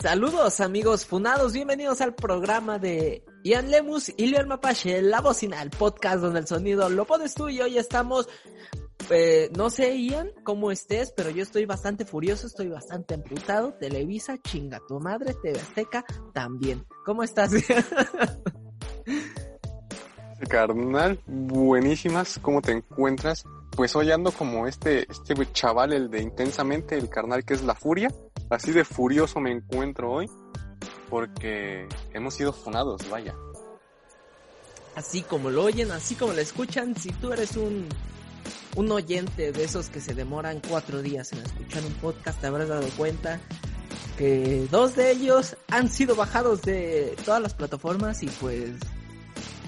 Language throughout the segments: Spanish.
Saludos amigos funados, bienvenidos al programa de Ian Lemus y Leon Mapache, La Bocina, el podcast donde el sonido lo pones tú y hoy estamos, eh, no sé Ian cómo estés, pero yo estoy bastante furioso, estoy bastante amputado, Televisa, chinga tu madre, TV Azteca también. ¿Cómo estás? Carnal, buenísimas, ¿cómo te encuentras? Pues hoy ando como este, este chaval, el de intensamente, el carnal que es la furia Así de furioso me encuentro hoy porque hemos sido funados, vaya. Así como lo oyen, así como lo escuchan, si tú eres un, un oyente de esos que se demoran cuatro días en escuchar un podcast, te habrás dado cuenta que dos de ellos han sido bajados de todas las plataformas y pues,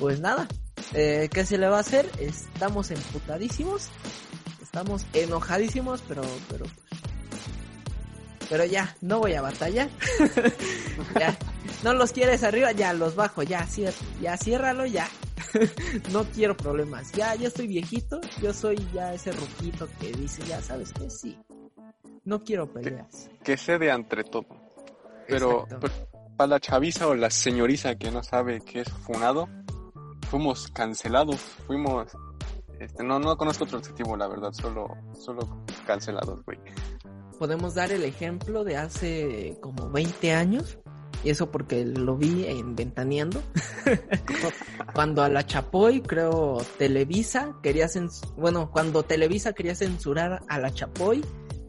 pues nada, eh, ¿qué se le va a hacer? Estamos emputadísimos, estamos enojadísimos, pero, pero pero ya, no voy a batallar. ya, no los quieres arriba, ya los bajo, ya, cier ya ciérralo, ya. no quiero problemas. Ya, ya estoy viejito, yo soy ya ese roquito que dice, ya sabes que sí. No quiero peleas. Que, cede entre todo. Pero, para la chaviza o la señoriza que no sabe qué es funado, fuimos cancelados, fuimos este, no, no conozco otro adjetivo, la verdad, solo, solo cancelados, güey. Podemos dar el ejemplo de hace como 20 años, y eso porque lo vi en Ventaneando, cuando a la Chapoy, creo, Televisa quería censurar, bueno, cuando Televisa quería censurar a la Chapoy,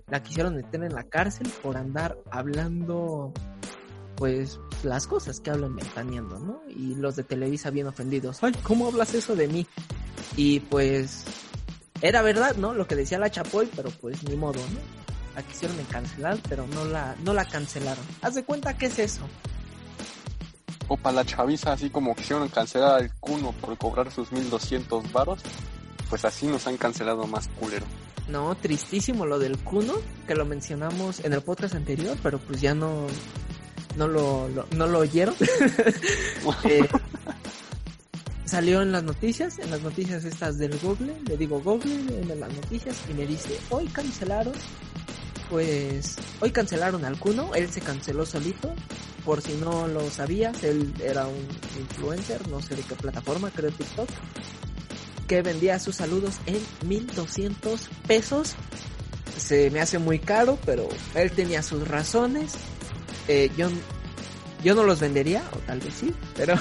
la quisieron meter en la cárcel por andar hablando, pues, las cosas que hablan Ventaneando, ¿no? Y los de Televisa bien ofendidos, ay, ¿cómo hablas eso de mí? Y pues, era verdad, ¿no? Lo que decía la Chapoy, pero pues ni modo, ¿no? la quisieron cancelar, pero no la, no la cancelaron. Haz de cuenta que es eso. O para la chaviza, así como quisieron cancelar al Cuno por cobrar sus 1200 varos, pues así nos han cancelado más culero. No, tristísimo lo del Cuno, que lo mencionamos en el podcast anterior, pero pues ya no, no lo, no lo oyeron. eh, salió en las noticias, en las noticias estas del Google, le digo Google en las noticias y me dice, hoy cancelaron pues hoy cancelaron al Kuno, él se canceló solito, por si no lo sabías, él era un influencer, no sé de qué plataforma, creo TikTok, que vendía sus saludos en 1200 pesos. Se me hace muy caro, pero él tenía sus razones. Eh, yo, yo no los vendería, o tal vez sí, pero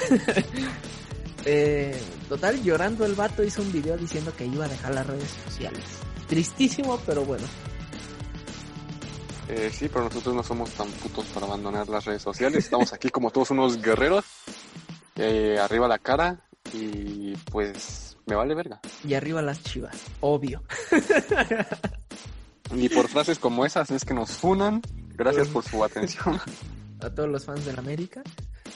eh, total, llorando el vato hizo un video diciendo que iba a dejar las redes sociales. Tristísimo, pero bueno, eh, sí, pero nosotros no somos tan putos para abandonar las redes sociales. Estamos aquí como todos unos guerreros. Eh, arriba la cara y pues me vale verga. Y arriba las chivas, obvio. y por frases como esas es que nos funan. Gracias por su atención. A todos los fans de la América.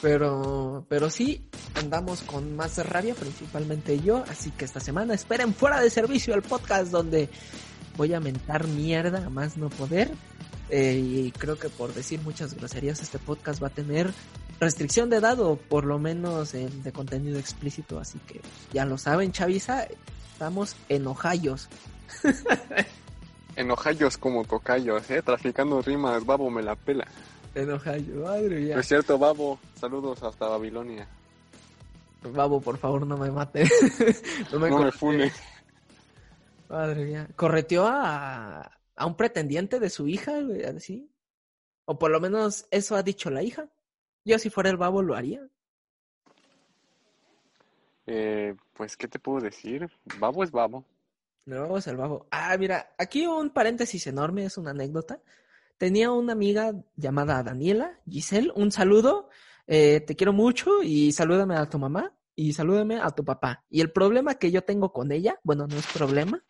Pero, pero sí, andamos con más rabia, principalmente yo. Así que esta semana esperen fuera de servicio el podcast donde voy a mentar mierda a más no poder. Eh, y creo que por decir muchas groserías este podcast va a tener restricción de edad o por lo menos de contenido explícito, así que ya lo saben, Chavisa, estamos enojayos. enojayos como tocayos, eh, traficando rimas, babo me la pela. Enojayo, madre mía. Es cierto, babo, saludos hasta Babilonia. Babo, por favor, no me mate. no me, no fune. Madre mía. Correteó a, a un pretendiente de su hija, así. O por lo menos eso ha dicho la hija. Yo si fuera el babo lo haría. Eh, pues, ¿qué te puedo decir? Babo es babo. No, es el babo. Ah, mira, aquí un paréntesis enorme, es una anécdota. Tenía una amiga llamada Daniela, Giselle, un saludo, eh, te quiero mucho y salúdame a tu mamá y salúdame a tu papá. Y el problema que yo tengo con ella, bueno, no es problema,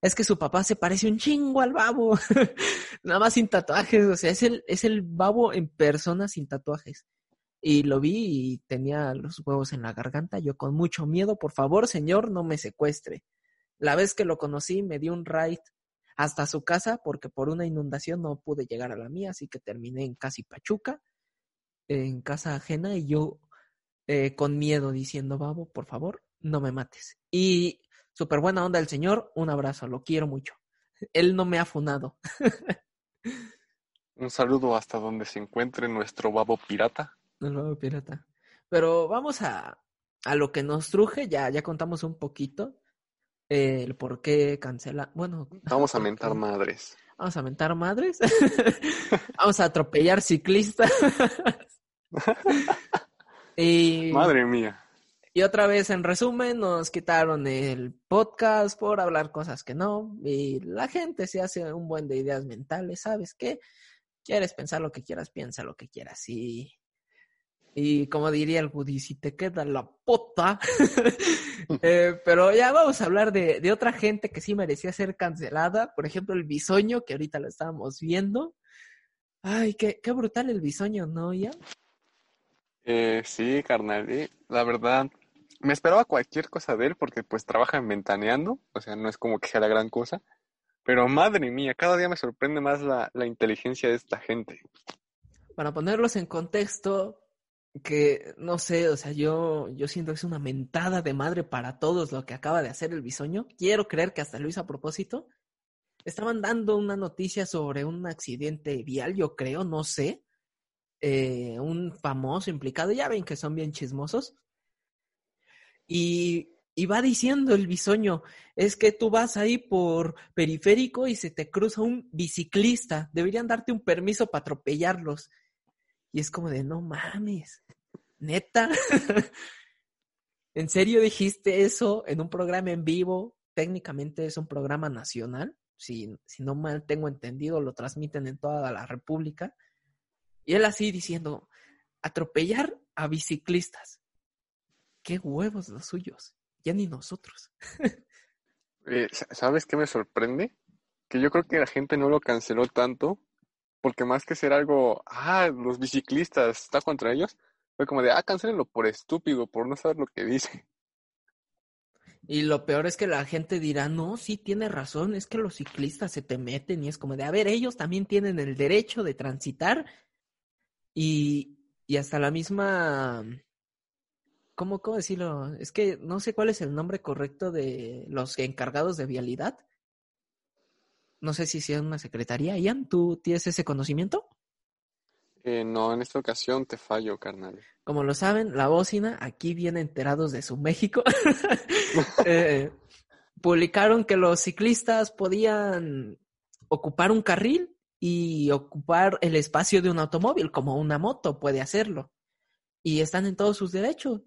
es que su papá se parece un chingo al babo, nada más sin tatuajes, o sea, es el, es el babo en persona sin tatuajes. Y lo vi y tenía los huevos en la garganta, yo con mucho miedo, por favor, señor, no me secuestre. La vez que lo conocí me dio un ride hasta su casa porque por una inundación no pude llegar a la mía, así que terminé en casi Pachuca, en casa ajena y yo eh, con miedo diciendo, babo, por favor, no me mates. Y Súper buena onda el señor, un abrazo, lo quiero mucho. Él no me ha funado. Un saludo hasta donde se encuentre nuestro babo pirata. El babo pirata. Pero vamos a, a lo que nos truje, ya, ya contamos un poquito el por qué cancela. Bueno, vamos a mentar madres. Vamos a mentar madres. vamos a atropellar ciclistas. y, Madre mía. Y otra vez, en resumen, nos quitaron el podcast por hablar cosas que no. Y la gente se hace un buen de ideas mentales, ¿sabes qué? Quieres pensar lo que quieras, piensa lo que quieras. Y, y como diría el Woody, si te queda la pota. Eh, pero ya vamos a hablar de, de, otra gente que sí merecía ser cancelada. Por ejemplo, el bisoño, que ahorita lo estábamos viendo. Ay, qué, qué brutal el bisoño, ¿no, ya? Eh, sí, carnal. la verdad, me esperaba cualquier cosa de él porque pues trabaja en Ventaneando, o sea, no es como que sea la gran cosa. Pero madre mía, cada día me sorprende más la, la inteligencia de esta gente. Para ponerlos en contexto, que no sé, o sea, yo, yo siento que es una mentada de madre para todos lo que acaba de hacer el bisoño. Quiero creer que hasta hizo a propósito. Estaban dando una noticia sobre un accidente vial, yo creo, no sé. Eh, un famoso implicado, ya ven que son bien chismosos. Y, y va diciendo el bisoño, es que tú vas ahí por periférico y se te cruza un biciclista, deberían darte un permiso para atropellarlos. Y es como de, no mames, neta. ¿En serio dijiste eso en un programa en vivo? Técnicamente es un programa nacional. Si, si no mal tengo entendido, lo transmiten en toda la República. Y él así diciendo, atropellar a biciclistas. Qué huevos los suyos. Ya ni nosotros. Eh, ¿Sabes qué me sorprende? Que yo creo que la gente no lo canceló tanto porque más que ser algo, ah, los biciclistas, está contra ellos, fue como de, ah, cancelenlo por estúpido, por no saber lo que dice. Y lo peor es que la gente dirá, no, sí tiene razón, es que los ciclistas se te meten y es como de, a ver, ellos también tienen el derecho de transitar y, y hasta la misma, ¿cómo, ¿cómo decirlo? Es que no sé cuál es el nombre correcto de los encargados de vialidad, no sé si sea una secretaría. Ian, ¿tú tienes ese conocimiento? Eh, no, en esta ocasión te fallo, carnal. Como lo saben, la bocina, aquí viene enterados de su México. Eh, publicaron que los ciclistas podían ocupar un carril y ocupar el espacio de un automóvil, como una moto puede hacerlo. Y están en todos sus derechos.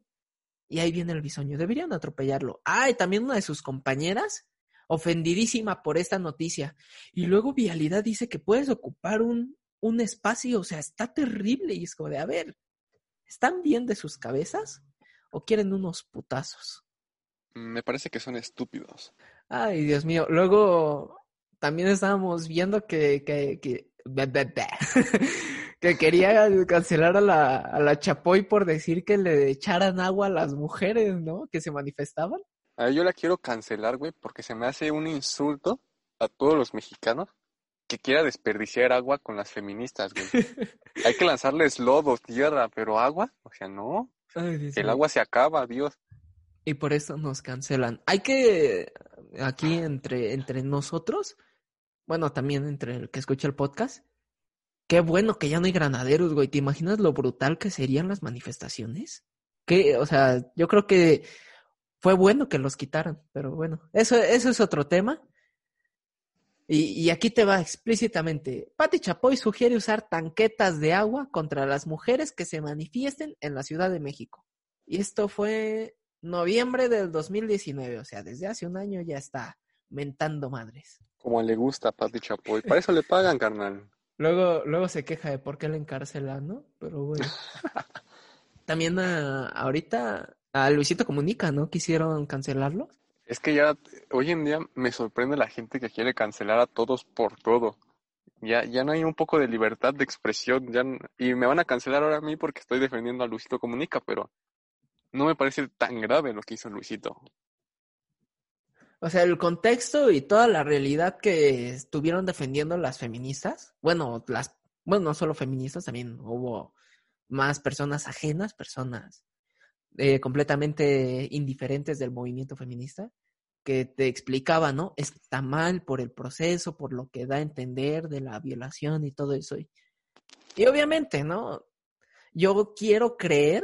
Y ahí viene el bisoño. Deberían atropellarlo. Ah, y también una de sus compañeras ofendidísima por esta noticia. Y luego Vialidad dice que puedes ocupar un, un espacio, o sea, está terrible. Y es como de, a ver, ¿están bien de sus cabezas o quieren unos putazos? Me parece que son estúpidos. Ay, Dios mío. Luego también estábamos viendo que, que, que, que quería cancelar a la, a la Chapoy por decir que le echaran agua a las mujeres, ¿no? Que se manifestaban. A yo la quiero cancelar, güey, porque se me hace un insulto a todos los mexicanos que quiera desperdiciar agua con las feministas, güey. Hay que lanzarles lodo, tierra, pero agua, o sea, no. el agua se acaba, Dios. Y por eso nos cancelan. Hay que, aquí entre, entre nosotros, bueno, también entre el que escucha el podcast, qué bueno que ya no hay granaderos, güey. ¿Te imaginas lo brutal que serían las manifestaciones? Que, o sea, yo creo que fue bueno que los quitaran, pero bueno, eso, eso es otro tema. Y, y, aquí te va explícitamente. Pati Chapoy sugiere usar tanquetas de agua contra las mujeres que se manifiesten en la Ciudad de México. Y esto fue noviembre del 2019, o sea, desde hace un año ya está mentando madres. Como le gusta a Pati Chapoy, para eso le pagan, carnal. Luego, luego se queja de por qué le encarcelan, ¿no? Pero bueno. También uh, ahorita a Luisito Comunica, ¿no? Quisieron cancelarlo. Es que ya hoy en día me sorprende la gente que quiere cancelar a todos por todo. Ya, ya no hay un poco de libertad de expresión. Ya, y me van a cancelar ahora a mí porque estoy defendiendo a Luisito Comunica, pero no me parece tan grave lo que hizo Luisito. O sea, el contexto y toda la realidad que estuvieron defendiendo las feministas, bueno, las, bueno, no solo feministas, también hubo más personas ajenas, personas eh, completamente indiferentes del movimiento feminista, que te explicaba, ¿no? Está mal por el proceso, por lo que da a entender de la violación y todo eso. Y, obviamente, ¿no? Yo quiero creer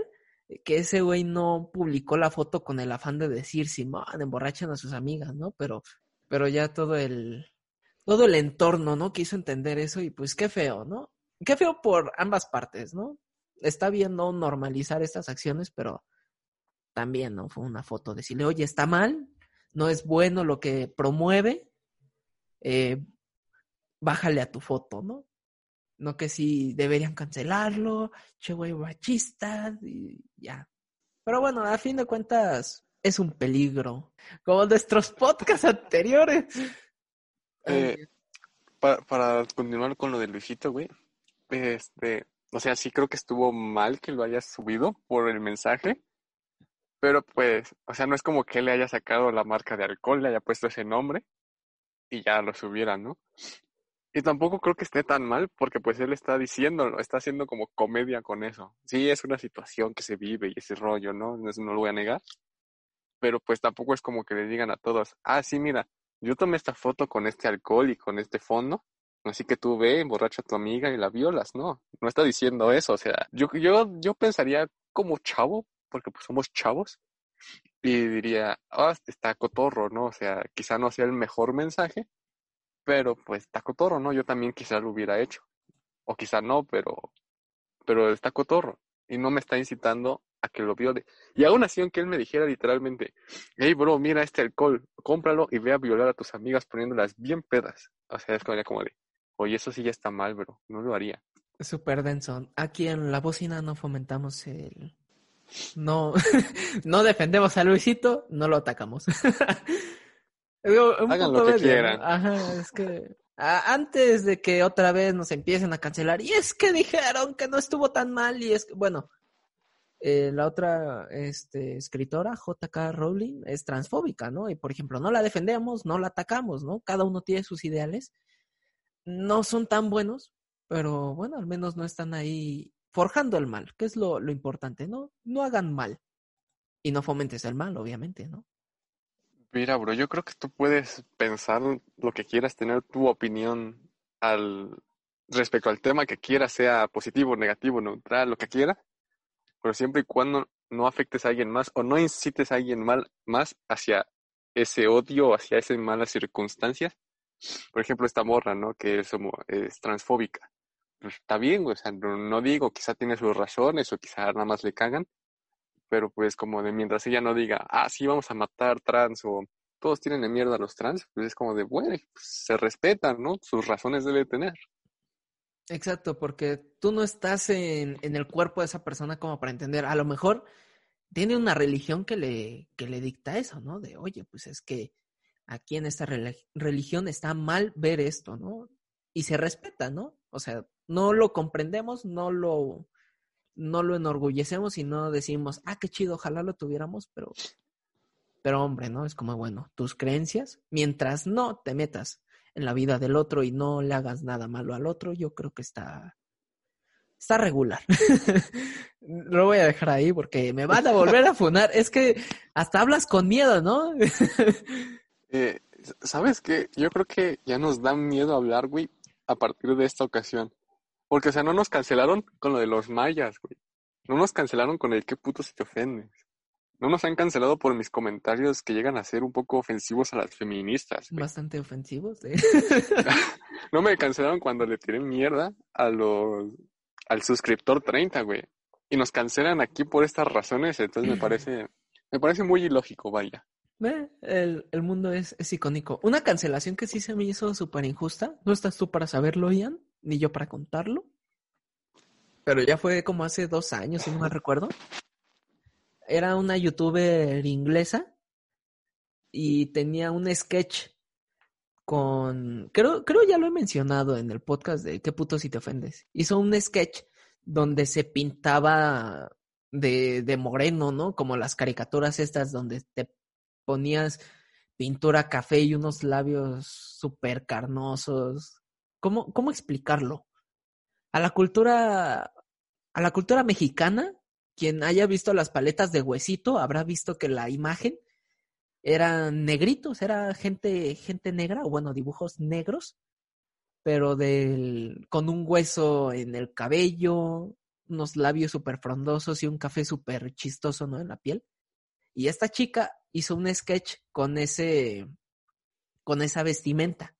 que ese güey no publicó la foto con el afán de decir, Simón, emborrachan a sus amigas, ¿no? Pero, pero ya todo el, todo el entorno, ¿no? Quiso entender eso y pues qué feo, ¿no? Qué feo por ambas partes, ¿no? Está bien no normalizar estas acciones, pero también, ¿no? Fue una foto decirle, oye, está mal, no es bueno lo que promueve, eh, bájale a tu foto, ¿no? No que si deberían cancelarlo, che güey machista, y ya. Pero bueno, a fin de cuentas, es un peligro. Como nuestros podcasts anteriores. Eh, para, para continuar con lo de Luisito, güey. Este, o sea, sí creo que estuvo mal que lo hayas subido por el mensaje. Pero pues, o sea, no es como que le haya sacado la marca de alcohol, le haya puesto ese nombre y ya lo subiera, ¿no? Y tampoco creo que esté tan mal porque pues él está diciéndolo, está haciendo como comedia con eso. Sí, es una situación que se vive y ese rollo, ¿no? No, no lo voy a negar. Pero pues tampoco es como que le digan a todos, ah, sí, mira, yo tomé esta foto con este alcohol y con este fondo, así que tú ve, emborracha a tu amiga y la violas, ¿no? No está diciendo eso, o sea, yo, yo, yo pensaría como chavo, porque pues somos chavos, y diría, ah, está cotorro, ¿no? O sea, quizá no sea el mejor mensaje, pero pues está cotorro, ¿no? Yo también quizá lo hubiera hecho. O quizá no, pero, pero está cotorro. Y no me está incitando a que lo viole. Y aún así, aunque él me dijera literalmente, hey bro, mira este alcohol, cómpralo y ve a violar a tus amigas poniéndolas bien pedas. O sea, es como de, oye, eso sí ya está mal, bro, no lo haría. Súper denso. Aquí en la bocina no fomentamos el... No, no defendemos a Luisito, no lo atacamos. Hagan lo que quieran. Ajá, es que antes de que otra vez nos empiecen a cancelar, y es que dijeron que no estuvo tan mal, y es que, bueno, eh, la otra este, escritora, JK Rowling, es transfóbica, ¿no? Y por ejemplo, no la defendemos, no la atacamos, ¿no? Cada uno tiene sus ideales. No son tan buenos, pero bueno, al menos no están ahí forjando el mal, que es lo, importante, ¿no? No hagan mal. Y no fomentes el mal, obviamente, ¿no? Mira, bro, yo creo que tú puedes pensar lo que quieras, tener tu opinión al respecto al tema que quieras, sea positivo, negativo, neutral, lo que quieras, pero siempre y cuando no afectes a alguien más o no incites a alguien mal, más hacia ese odio, hacia esas malas circunstancias. Por ejemplo, esta morra, ¿no? Que es, es transfóbica. Pues está bien, o sea, no, digo, quizá tiene sus razones o quizá nada más le cagan, pero pues como de mientras ella no diga, ah, sí, vamos a matar trans o todos tienen de mierda a los trans, pues es como de, bueno, pues, se respetan, ¿no? Sus razones debe tener. Exacto, porque tú no estás en, en, el cuerpo de esa persona como para entender. A lo mejor tiene una religión que le, que le dicta eso, ¿no? De, oye, pues es que aquí en esta religión está mal ver esto, ¿no? Y se respeta, ¿no? O sea, no lo comprendemos, no lo, no lo enorgullecemos y no decimos, ah, qué chido, ojalá lo tuviéramos, pero, pero hombre, ¿no? Es como, bueno, tus creencias, mientras no te metas en la vida del otro y no le hagas nada malo al otro, yo creo que está, está regular. lo voy a dejar ahí porque me van a volver a funar. Es que hasta hablas con miedo, ¿no? eh, ¿Sabes qué? Yo creo que ya nos da miedo hablar, güey, a partir de esta ocasión. Porque, o sea, no nos cancelaron con lo de los mayas, güey. No nos cancelaron con el qué puto si te ofendes. No nos han cancelado por mis comentarios que llegan a ser un poco ofensivos a las feministas. Bastante ofensivos, ¿eh? no me cancelaron cuando le tiré mierda a los al suscriptor 30, güey. Y nos cancelan aquí por estas razones, entonces me parece me parece muy ilógico, vaya. El, el mundo es, es icónico. Una cancelación que sí se me hizo súper injusta. ¿No estás tú para saberlo, Ian? ni yo para contarlo. Pero ya fue como hace dos años, si no me recuerdo. Era una youtuber inglesa y tenía un sketch con. Creo, creo ya lo he mencionado en el podcast de ¿Qué puto si te ofendes? Hizo un sketch donde se pintaba de, de moreno, ¿no? Como las caricaturas estas donde te ponías pintura café y unos labios súper carnosos ¿cómo, cómo explicarlo? A la cultura, a la cultura mexicana, quien haya visto las paletas de huesito habrá visto que la imagen eran negritos, era gente, gente negra, o bueno, dibujos negros, pero del, con un hueso en el cabello, unos labios súper frondosos y un café súper chistoso, ¿no? En la piel. Y esta chica hizo un sketch con ese, con esa vestimenta.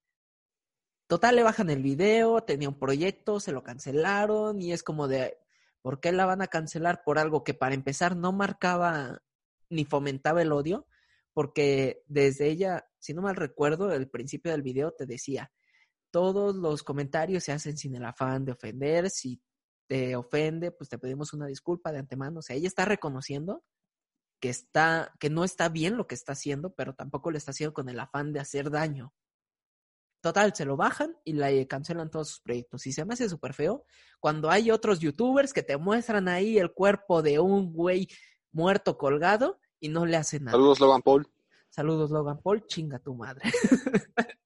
Total, le bajan el video, tenía un proyecto, se lo cancelaron y es como de, ¿por qué la van a cancelar por algo que para empezar no marcaba ni fomentaba el odio? Porque desde ella, si no mal recuerdo, el principio del video te decía, todos los comentarios se hacen sin el afán de ofender, si te ofende, pues te pedimos una disculpa de antemano. O sea, ella está reconociendo que está, que no está bien lo que está haciendo, pero tampoco lo está haciendo con el afán de hacer daño. Total, se lo bajan y le cancelan todos sus proyectos. Y se me hace súper feo cuando hay otros youtubers que te muestran ahí el cuerpo de un güey muerto colgado y no le hacen nada. Saludos, Logan Paul. Saludos, Logan Paul. Chinga tu madre.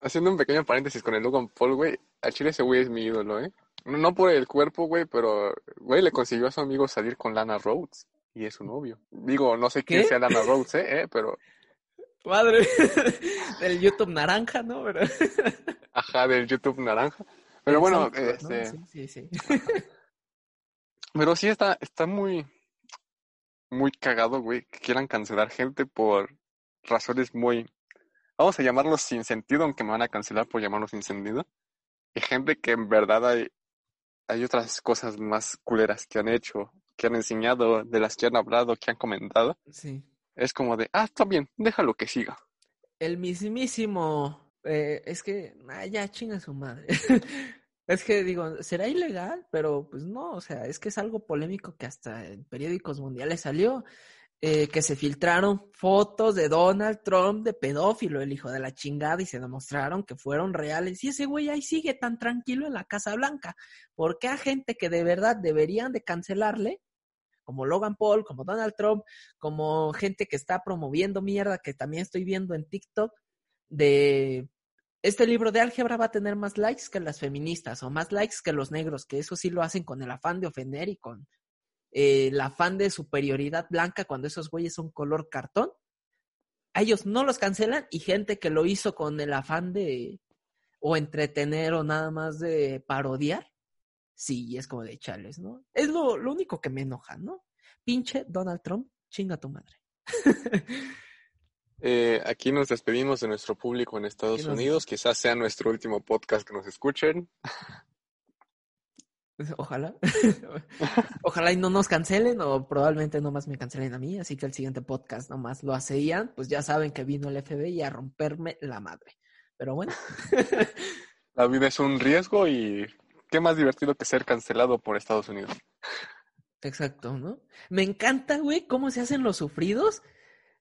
Haciendo un pequeño paréntesis con el Logan Paul, güey. A Chile ese güey es mi ídolo, ¿eh? No por el cuerpo, güey, pero, güey, le consiguió a su amigo salir con Lana Rhodes y es su novio. Digo, no sé quién sea Lana Rhodes, ¿eh? Pero... Madre, del YouTube naranja, ¿no? Ajá, del YouTube naranja. Pero bueno, este... Sí, sí, sí. Pero sí está, está muy, muy cagado, güey, que quieran cancelar gente por razones muy, vamos a llamarlos sin sentido, aunque me van a cancelar por llamarlos sin sentido. Y gente que en verdad hay, hay otras cosas más culeras que han hecho, que han enseñado, de las que han hablado, que han comentado. Sí. Es como de, ah, está bien, déjalo que siga. El mismísimo, eh, es que, ah, ya chinga su madre. es que digo, será ilegal, pero pues no, o sea, es que es algo polémico que hasta en periódicos mundiales salió. Eh, que se filtraron fotos de Donald Trump de pedófilo, el hijo de la chingada, y se demostraron que fueron reales. Y ese güey ahí sigue tan tranquilo en la Casa Blanca. ¿Por qué a gente que de verdad deberían de cancelarle, como Logan Paul, como Donald Trump, como gente que está promoviendo mierda, que también estoy viendo en TikTok, de este libro de álgebra va a tener más likes que las feministas o más likes que los negros, que eso sí lo hacen con el afán de ofender y con eh, el afán de superioridad blanca cuando esos güeyes son color cartón. A ellos no los cancelan y gente que lo hizo con el afán de o entretener o nada más de parodiar, sí, es como de chales, ¿no? Es lo, lo único que me enoja, ¿no? Pinche Donald Trump, chinga tu madre. Eh, aquí nos despedimos de nuestro público en Estados Unidos. Quizás sea nuestro último podcast que nos escuchen. Ojalá. Ojalá y no nos cancelen o probablemente nomás me cancelen a mí. Así que el siguiente podcast nomás lo hace Ian. Pues ya saben que vino el FBI a romperme la madre. Pero bueno. la vida es un riesgo y qué más divertido que ser cancelado por Estados Unidos. Exacto, ¿no? Me encanta, güey, cómo se hacen los sufridos.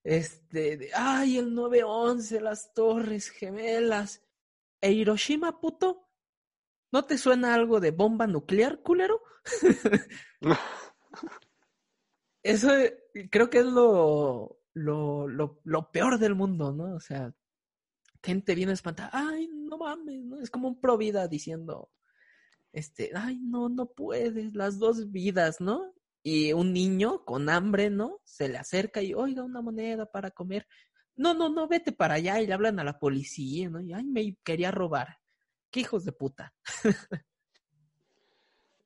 Este, de, ay, el 911, las torres gemelas. E Hiroshima, puto, ¿No te suena algo de bomba nuclear, culero? Eso eh, creo que es lo, lo, lo, peor del mundo, ¿no? O sea, gente viene espantada, ay, no mames, ¿no? Es como un pro vida diciendo, este, ay, no, no puedes, las dos vidas, ¿no? Y un niño con hambre, ¿no? Se le acerca y, oiga, una moneda para comer. No, no, no, vete para allá y le hablan a la policía, ¿no? Y, ay, me quería robar. ¡Qué hijos de puta!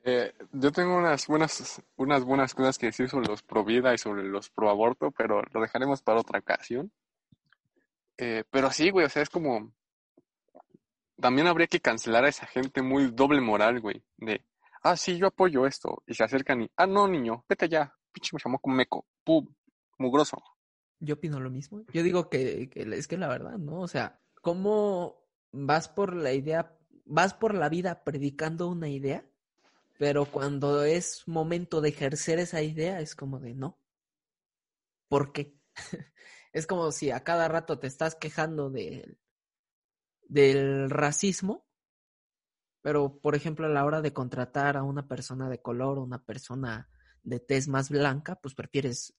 eh, yo tengo unas buenas, unas buenas cosas que decir sobre los pro vida y sobre los pro aborto, pero lo dejaremos para otra ocasión. Eh, pero sí, güey, o sea, es como. También habría que cancelar a esa gente muy doble moral, güey. De, ah, sí, yo apoyo esto. Y se acercan y, ah, no, niño, vete ya. Pinche me llamó como meco. Pum, mugroso. Yo opino lo mismo. Yo digo que, que es que la verdad, ¿no? O sea, ¿cómo vas por la idea, vas por la vida predicando una idea, pero cuando es momento de ejercer esa idea es como de no. ¿Por qué? es como si a cada rato te estás quejando del, del racismo, pero por ejemplo a la hora de contratar a una persona de color o una persona de tez más blanca, pues prefieres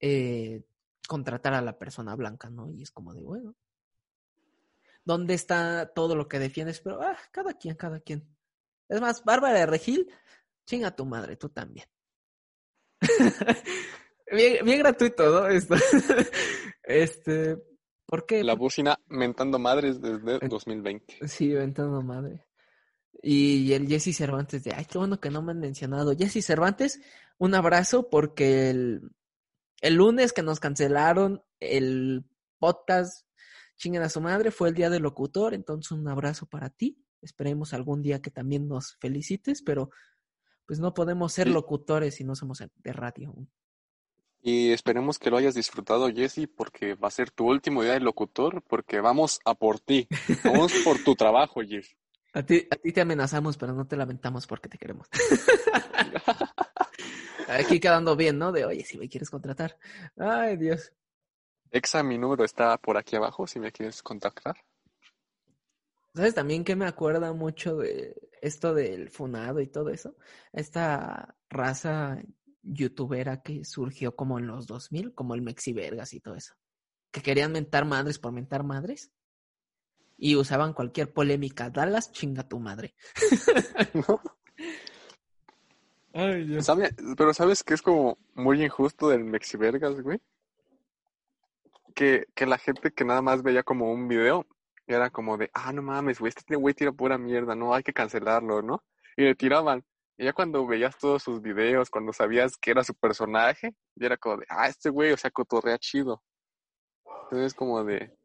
eh, contratar a la persona blanca, ¿no? Y es como de, bueno, dónde está todo lo que defiendes, pero ah, cada quien, cada quien. Es más, Bárbara de Regil, chinga tu madre, tú también. Bien, bien gratuito, ¿no? Esto. este, ¿por qué? La bocina mentando madres desde 2020. Sí, mentando madre. Y el Jesse Cervantes de, ay, qué bueno que no me han mencionado. Jesse Cervantes, un abrazo porque el, el lunes que nos cancelaron el podcast chinguen a su madre fue el día del locutor, entonces un abrazo para ti. Esperemos algún día que también nos felicites, pero pues no podemos ser locutores si no somos de radio. Y esperemos que lo hayas disfrutado, Jesse, porque va a ser tu último día de locutor, porque vamos a por ti. Vamos por tu trabajo, Jesse. A ti, a ti te amenazamos, pero no te lamentamos porque te queremos. Aquí quedando bien, ¿no? De, oye, si me quieres contratar. Ay, Dios. Exa, mi número está por aquí abajo si me quieres contactar. ¿Sabes también que me acuerda mucho de esto del funado y todo eso? Esta raza youtubera que surgió como en los 2000, como el Mexivergas y todo eso. Que querían mentar madres por mentar madres. Y usaban cualquier polémica. Dallas, chinga tu madre. Ay, Dios. Pero ¿sabes que es como muy injusto del Mexivergas, güey? Que, que la gente que nada más veía como un video era como de, ah, no mames, güey, este güey tira pura mierda, no, hay que cancelarlo, ¿no? Y le tiraban. Y ya cuando veías todos sus videos, cuando sabías que era su personaje, ya era como de, ah, este güey, o sea, cotorrea chido. Entonces, como de,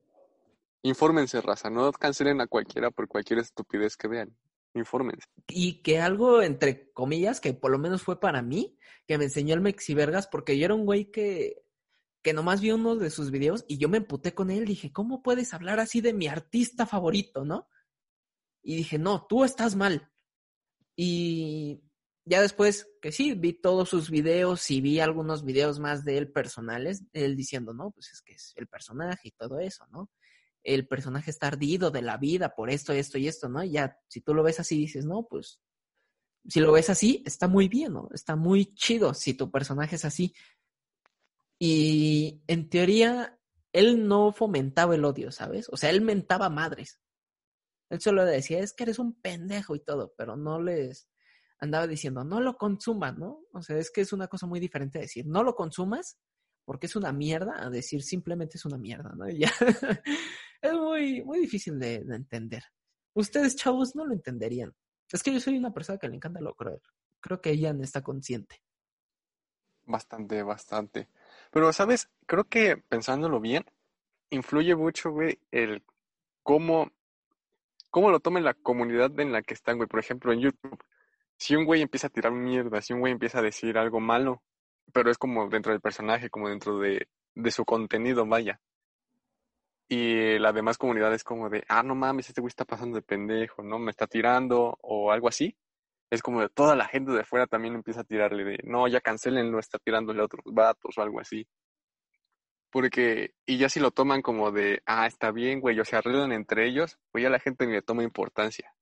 infórmense, raza, no cancelen a cualquiera por cualquier estupidez que vean. Infórmense. Y que algo, entre comillas, que por lo menos fue para mí, que me enseñó el Mexivergas, porque yo era un güey que, que nomás vi uno de sus videos y yo me emputé con él. Dije, ¿cómo puedes hablar así de mi artista favorito, no? Y dije, no, tú estás mal. Y ya después que sí, vi todos sus videos y vi algunos videos más de él personales, él diciendo, no, pues es que es el personaje y todo eso, ¿no? El personaje está ardido de la vida por esto, esto y esto, ¿no? Y ya, si tú lo ves así, dices, no, pues, si lo ves así, está muy bien, ¿no? Está muy chido si tu personaje es así. Y en teoría, él no fomentaba el odio, ¿sabes? O sea, él mentaba madres. Él solo decía, es que eres un pendejo y todo, pero no les andaba diciendo, no lo consumas, ¿no? O sea, es que es una cosa muy diferente decir, no lo consumas porque es una mierda, a decir simplemente es una mierda, ¿no? Y ya es muy, muy difícil de, entender. Ustedes, chavos, no lo entenderían. Es que yo soy una persona que le encanta lo cruel. Creo que ella está consciente. Bastante, bastante. Pero, ¿sabes? Creo que pensándolo bien, influye mucho, güey, el cómo cómo lo tome la comunidad en la que están, güey. Por ejemplo, en YouTube, si un güey empieza a tirar mierda, si un güey empieza a decir algo malo, pero es como dentro del personaje, como dentro de, de su contenido, vaya. Y la demás comunidad es como de, ah, no mames, este güey está pasando de pendejo, ¿no? Me está tirando o algo así. Es como de toda la gente de fuera también empieza a tirarle de, no, ya cancelenlo, está tirándole a otros vatos o algo así. Porque, y ya si lo toman como de, ah, está bien, güey, o se arreglan entre ellos, pues ya la gente ni le toma importancia.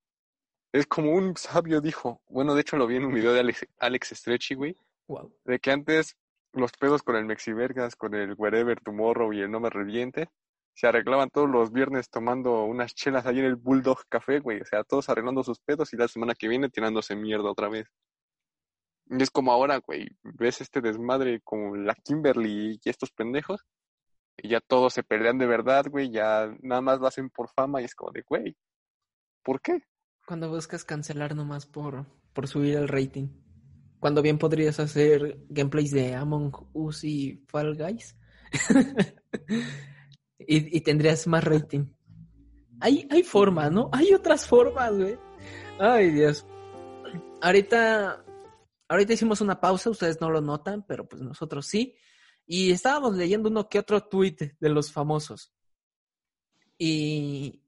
Es como un sabio dijo, bueno, de hecho lo vi en un video de Alex, Alex Stretchy, güey, wow. de que antes los pedos con el Mexivergas, con el Wherever Tomorrow y el No Me Reviente, se arreglaban todos los viernes tomando unas chelas ahí en el Bulldog Café, güey, o sea, todos arreglando sus pedos y la semana que viene tirándose mierda otra vez. Y es como ahora, güey, ves este desmadre con la Kimberly y estos pendejos, y ya todos se pelean de verdad, güey, ya nada más lo hacen por fama y es como de, güey, ¿por qué? Cuando buscas cancelar nomás por, por subir el rating. Cuando bien podrías hacer gameplays de Among Us y Fall Guys. y, y, tendrías más rating. Hay, hay formas, ¿no? Hay otras formas, güey. Ay, Dios. Ahorita, ahorita hicimos una pausa, ustedes no lo notan, pero pues nosotros sí. Y estábamos leyendo uno que otro tweet de los famosos. Y,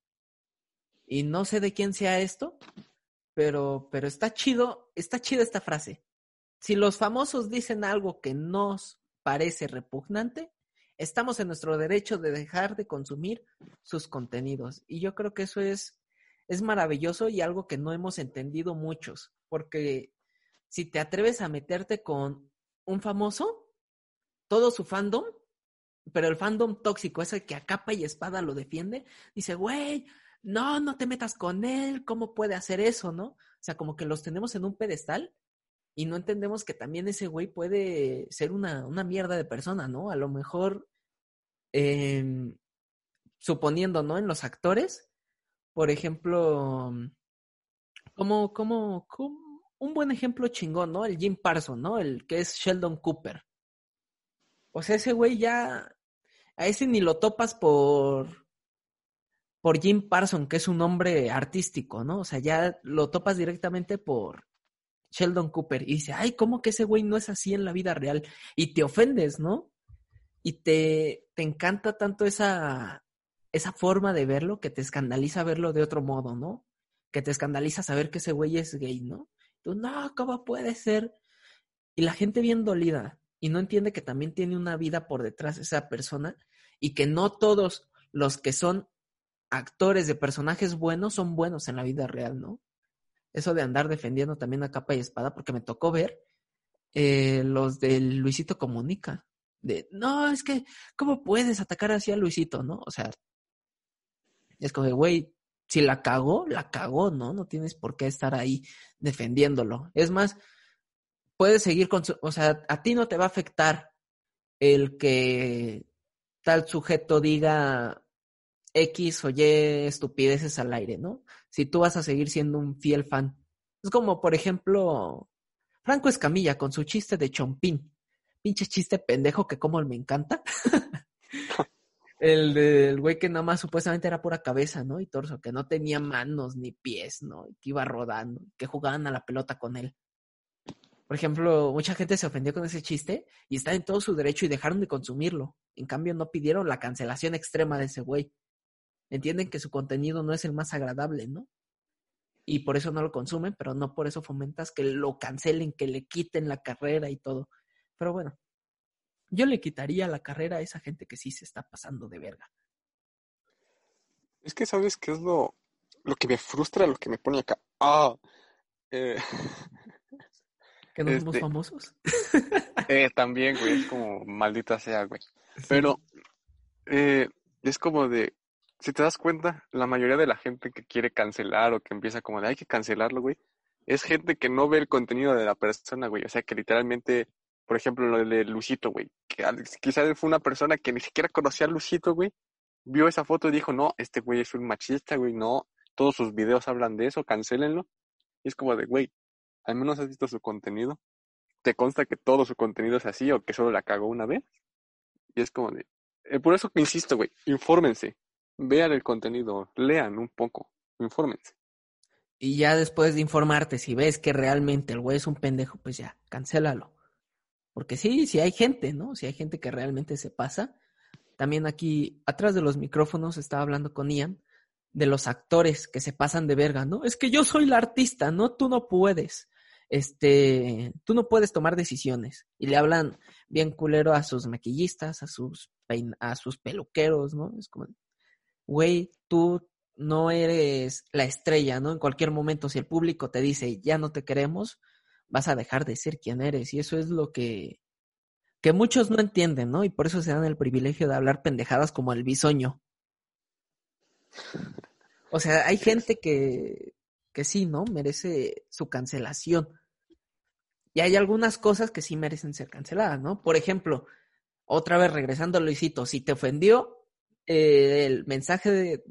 y no sé de quién sea esto, pero, pero está chido, está chida esta frase. Si los famosos dicen algo que nos parece repugnante, estamos en nuestro derecho de dejar de consumir sus contenidos. Y yo creo que eso es, es maravilloso y algo que no hemos entendido muchos, porque si te atreves a meterte con un famoso, todo su fandom, pero el fandom tóxico, ese que a capa y espada lo defiende, dice, güey, no, no te metas con él, ¿cómo puede hacer eso, no? O sea, como que los tenemos en un pedestal y no entendemos que también ese güey puede ser una, una mierda de persona, ¿no? A lo mejor, em, suponiendo, ¿no? En los actores, por ejemplo, como, como, como un buen ejemplo chingón, ¿no? El Jim Parson, ¿no? El que es Sheldon Cooper. O sea, ese güey ya, a ese ni lo topas por, por Jim Parson, que es un hombre artístico, ¿no? O sea, ya lo topas directamente por, Sheldon Cooper y dice, ay, ¿cómo que ese güey no es así en la vida real? Y te ofendes, ¿no? Y te, te encanta tanto esa, esa forma de verlo que te escandaliza verlo de otro modo, ¿no? Que te escandaliza saber que ese güey es gay, ¿no? Tú, no, ¿cómo puede ser? Y la gente bien dolida y no entiende que también tiene una vida por detrás esa persona y que no todos los que son actores de personajes buenos son buenos en la vida real, ¿no? eso de andar defendiendo también a capa y espada, porque me tocó ver eh, los del Luisito Comunica. De, no, es que, ¿cómo puedes atacar así a Luisito, no? O sea, es como de, güey, si la cagó, la cagó, ¿no? No tienes por qué estar ahí defendiéndolo. Es más, puedes seguir con su, o sea, a ti no te va a afectar el que tal sujeto diga X o Y estupideces al aire, ¿no? Si tú vas a seguir siendo un fiel fan. Es como, por ejemplo, Franco Escamilla con su chiste de Chompín. Pinche chiste pendejo que como me encanta. el del güey que nada más supuestamente era pura cabeza, ¿no? Y torso, que no tenía manos ni pies, ¿no? Y que iba rodando, que jugaban a la pelota con él. Por ejemplo, mucha gente se ofendió con ese chiste y está en todo su derecho y dejaron de consumirlo. En cambio, no pidieron la cancelación extrema de ese güey entienden que su contenido no es el más agradable, ¿no? Y por eso no lo consumen, pero no por eso fomentas que lo cancelen, que le quiten la carrera y todo. Pero bueno, yo le quitaría la carrera a esa gente que sí se está pasando de verga. Es que sabes qué es lo, lo que me frustra, lo que me pone acá. Ah, eh, que no somos este, famosos. eh, también, güey, es como maldita sea, güey. Pero eh, es como de, si te das cuenta, la mayoría de la gente que quiere cancelar o que empieza como de hay que cancelarlo, güey, es gente que no ve el contenido de la persona, güey. O sea, que literalmente, por ejemplo, lo de Lucito, güey, que quizás fue una persona que ni siquiera conocía a Lucito, güey, vio esa foto y dijo, no, este güey es un machista, güey, no, todos sus videos hablan de eso, cancélenlo. Y es como de, güey, al menos has visto su contenido. ¿Te consta que todo su contenido es así o que solo la cagó una vez? Y es como de, eh, por eso que insisto, güey, infórmense vean el contenido, lean un poco, infórmense. Y ya después de informarte, si ves que realmente el güey es un pendejo, pues ya, cancélalo. Porque sí, si hay gente, ¿no? Si hay gente que realmente se pasa. También aquí, atrás de los micrófonos, estaba hablando con Ian de los actores que se pasan de verga, ¿no? Es que yo soy la artista, ¿no? Tú no puedes. Este, tú no puedes tomar decisiones. Y le hablan bien culero a sus maquillistas, a sus, a sus peluqueros, ¿no? Es como, güey, tú no eres la estrella, ¿no? En cualquier momento, si el público te dice, ya no te queremos, vas a dejar de ser quien eres. Y eso es lo que, que muchos no entienden, ¿no? Y por eso se dan el privilegio de hablar pendejadas como el bisoño. O sea, hay gente que, que sí, ¿no? Merece su cancelación. Y hay algunas cosas que sí merecen ser canceladas, ¿no? Por ejemplo, otra vez regresando a Luisito, si te ofendió, eh, el mensaje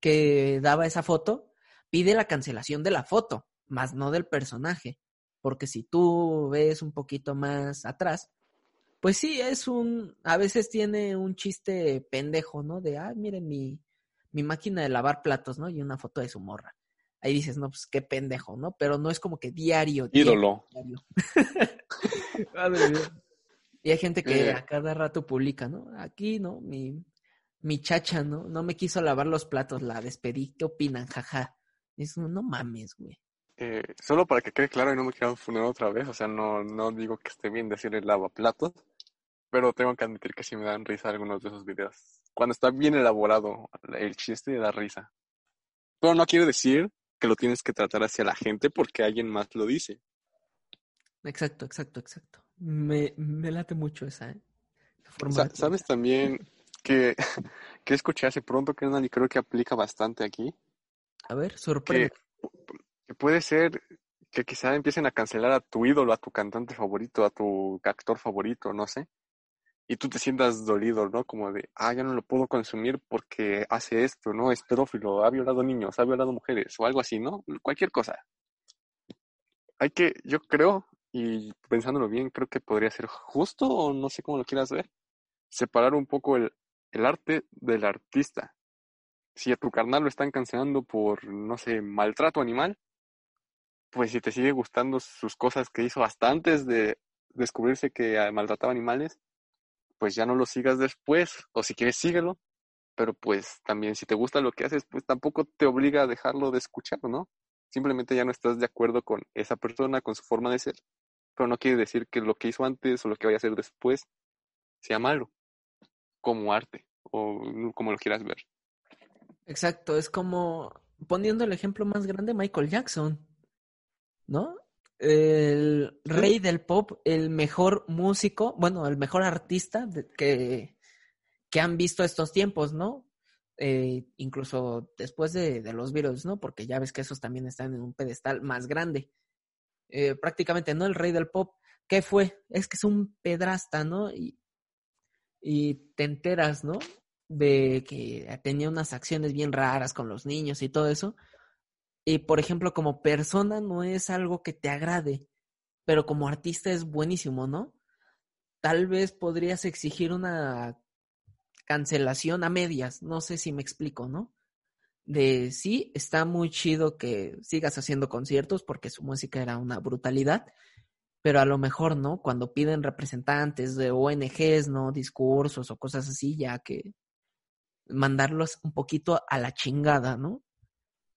que daba esa foto pide la cancelación de la foto, más no del personaje. Porque si tú ves un poquito más atrás, pues sí, es un, a veces tiene un chiste pendejo, ¿no? De, ah, miren mi, mi máquina de lavar platos, ¿no? Y una foto de su morra. Ahí dices, no, pues qué pendejo, ¿no? Pero no es como que diario. Ídolo. y hay gente que eh. a cada rato publica, ¿no? Aquí, ¿no? Mi, mi chacha, ¿no? No me quiso lavar los platos, la despedí. ¿Qué opinan? Jaja. Es no mames, güey. Eh, solo para que quede claro y no me quieran funar otra vez, o sea, no, no digo que esté bien decirle lavaplatos, pero tengo que admitir que sí me dan risa algunos de esos videos. Cuando está bien elaborado el chiste da risa. Pero no quiere decir que lo tienes que tratar hacia la gente porque alguien más lo dice. Exacto, exacto, exacto. Me, me late mucho esa, ¿eh? ¿Sabes también que, que escuché hace pronto, que y creo que aplica bastante aquí. A ver, sorprende. Que, puede ser que quizá empiecen a cancelar a tu ídolo, a tu cantante favorito, a tu actor favorito, no sé. Y tú te sientas dolido, ¿no? Como de, ah, ya no lo puedo consumir porque hace esto, ¿no? Es pedófilo, ha violado niños, ha violado mujeres o algo así, ¿no? Cualquier cosa. Hay que, yo creo, y pensándolo bien, creo que podría ser justo o no sé cómo lo quieras ver, separar un poco el, el arte del artista. Si a tu carnal lo están cancelando por, no sé, maltrato animal, pues si te sigue gustando sus cosas que hizo hasta antes de descubrirse que ah, maltrataba animales, pues ya no lo sigas después, o si quieres síguelo, pero pues también si te gusta lo que haces, pues tampoco te obliga a dejarlo de escuchar, ¿no? Simplemente ya no estás de acuerdo con esa persona, con su forma de ser, pero no quiere decir que lo que hizo antes o lo que vaya a hacer después sea malo, como arte, o como lo quieras ver. Exacto, es como poniendo el ejemplo más grande, Michael Jackson. ¿no? El rey del pop, el mejor músico, bueno, el mejor artista que, que han visto estos tiempos, ¿no? Eh, incluso después de, los virus, ¿no? Porque ya ves que esos también están en un pedestal más grande. Eh, prácticamente, ¿no? El rey del pop, ¿qué fue? Es que es un pedrasta, ¿no? Y, y te enteras, ¿no? De que tenía unas acciones bien raras con los niños y todo eso. Y por ejemplo, como persona no es algo que te agrade, pero como artista es buenísimo, ¿no? Tal vez podrías exigir una cancelación a medias, no sé si me explico, ¿no? De sí, está muy chido que sigas haciendo conciertos porque su música era una brutalidad, pero a lo mejor, ¿no? Cuando piden representantes de ONGs, ¿no? Discursos o cosas así, ya que mandarlos un poquito a la chingada, ¿no?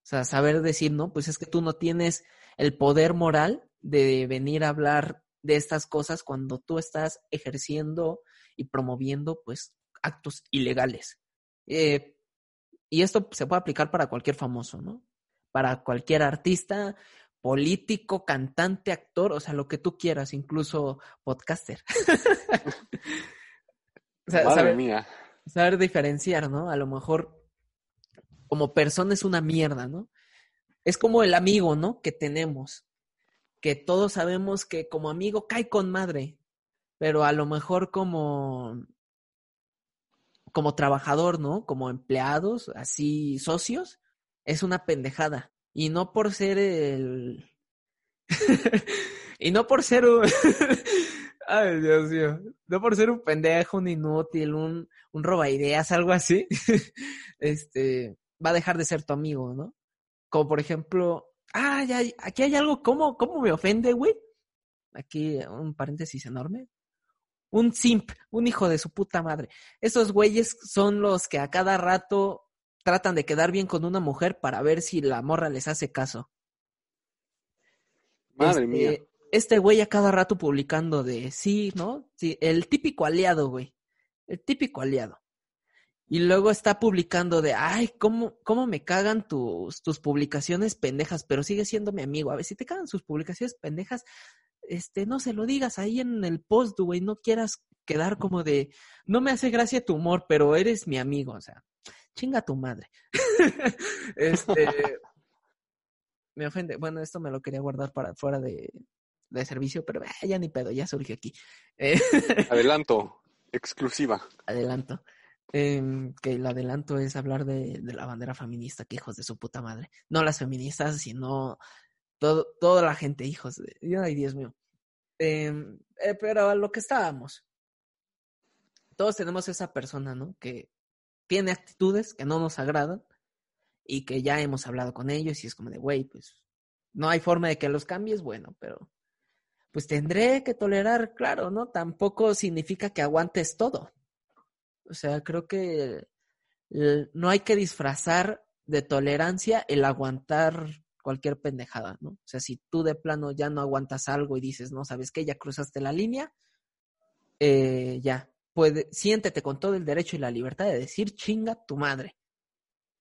O sea, saber decir, no, pues es que tú no tienes el poder moral de venir a hablar de estas cosas cuando tú estás ejerciendo y promoviendo, pues, actos ilegales. Eh, y esto se puede aplicar para cualquier famoso, ¿no? Para cualquier artista, político, cantante, actor, o sea, lo que tú quieras, incluso podcaster. o sea, Madre mía. saber diferenciar, ¿no? A lo mejor como persona es una mierda, ¿no? Es como el amigo, ¿no? Que tenemos, que todos sabemos que como amigo cae con madre, pero a lo mejor como como trabajador, ¿no? Como empleados, así socios, es una pendejada. Y no por ser el... y no por ser un... Ay, Dios mío. No por ser un pendejo, un inútil, un, un roba ideas, algo así. este, va a dejar de ser tu amigo, ¿no? Como por ejemplo, ah, ya, aquí hay algo, ¿cómo, cómo me ofende, güey? Aquí un paréntesis enorme. Un simp, un hijo de su puta madre. Esos güeyes son los que a cada rato tratan de quedar bien con una mujer para ver si la morra les hace caso. Madre mía. Este, este güey a cada rato publicando de sí, ¿no? Sí, el típico aliado, güey. El típico aliado. Y luego está publicando de, ay, ¿cómo, cómo me cagan tus, tus publicaciones pendejas? Pero sigue siendo mi amigo. A ver, si te cagan sus publicaciones pendejas, este, no se lo digas ahí en el post, güey. No quieras quedar como de, no me hace gracia tu humor, pero eres mi amigo. O sea, chinga tu madre. este, me ofende. Bueno, esto me lo quería guardar para fuera de, de servicio, pero eh, ya ni pedo, ya surgió aquí. Adelanto, exclusiva. Adelanto. Em, que el adelanto es hablar de, la bandera feminista, que hijos de su puta madre. No las feministas, sino todo, toda la gente, hijos de... Ay, Dios mío. Em, eh, pero a lo que estábamos. Todos tenemos esa persona, ¿no? Que tiene actitudes que no nos agradan y que ya hemos hablado con ellos y es como de, güey, pues no hay forma de que los cambies, bueno, pero pues tendré que tolerar, claro, ¿no? Tampoco significa que aguantes todo. O sea, creo que no hay que disfrazar de tolerancia el aguantar cualquier pendejada, ¿no? O sea, si tú de plano ya no aguantas algo y dices, no, sabes qué, ya cruzaste la línea, eh, ya, puede, siéntete con todo el derecho y la libertad de decir chinga tu madre.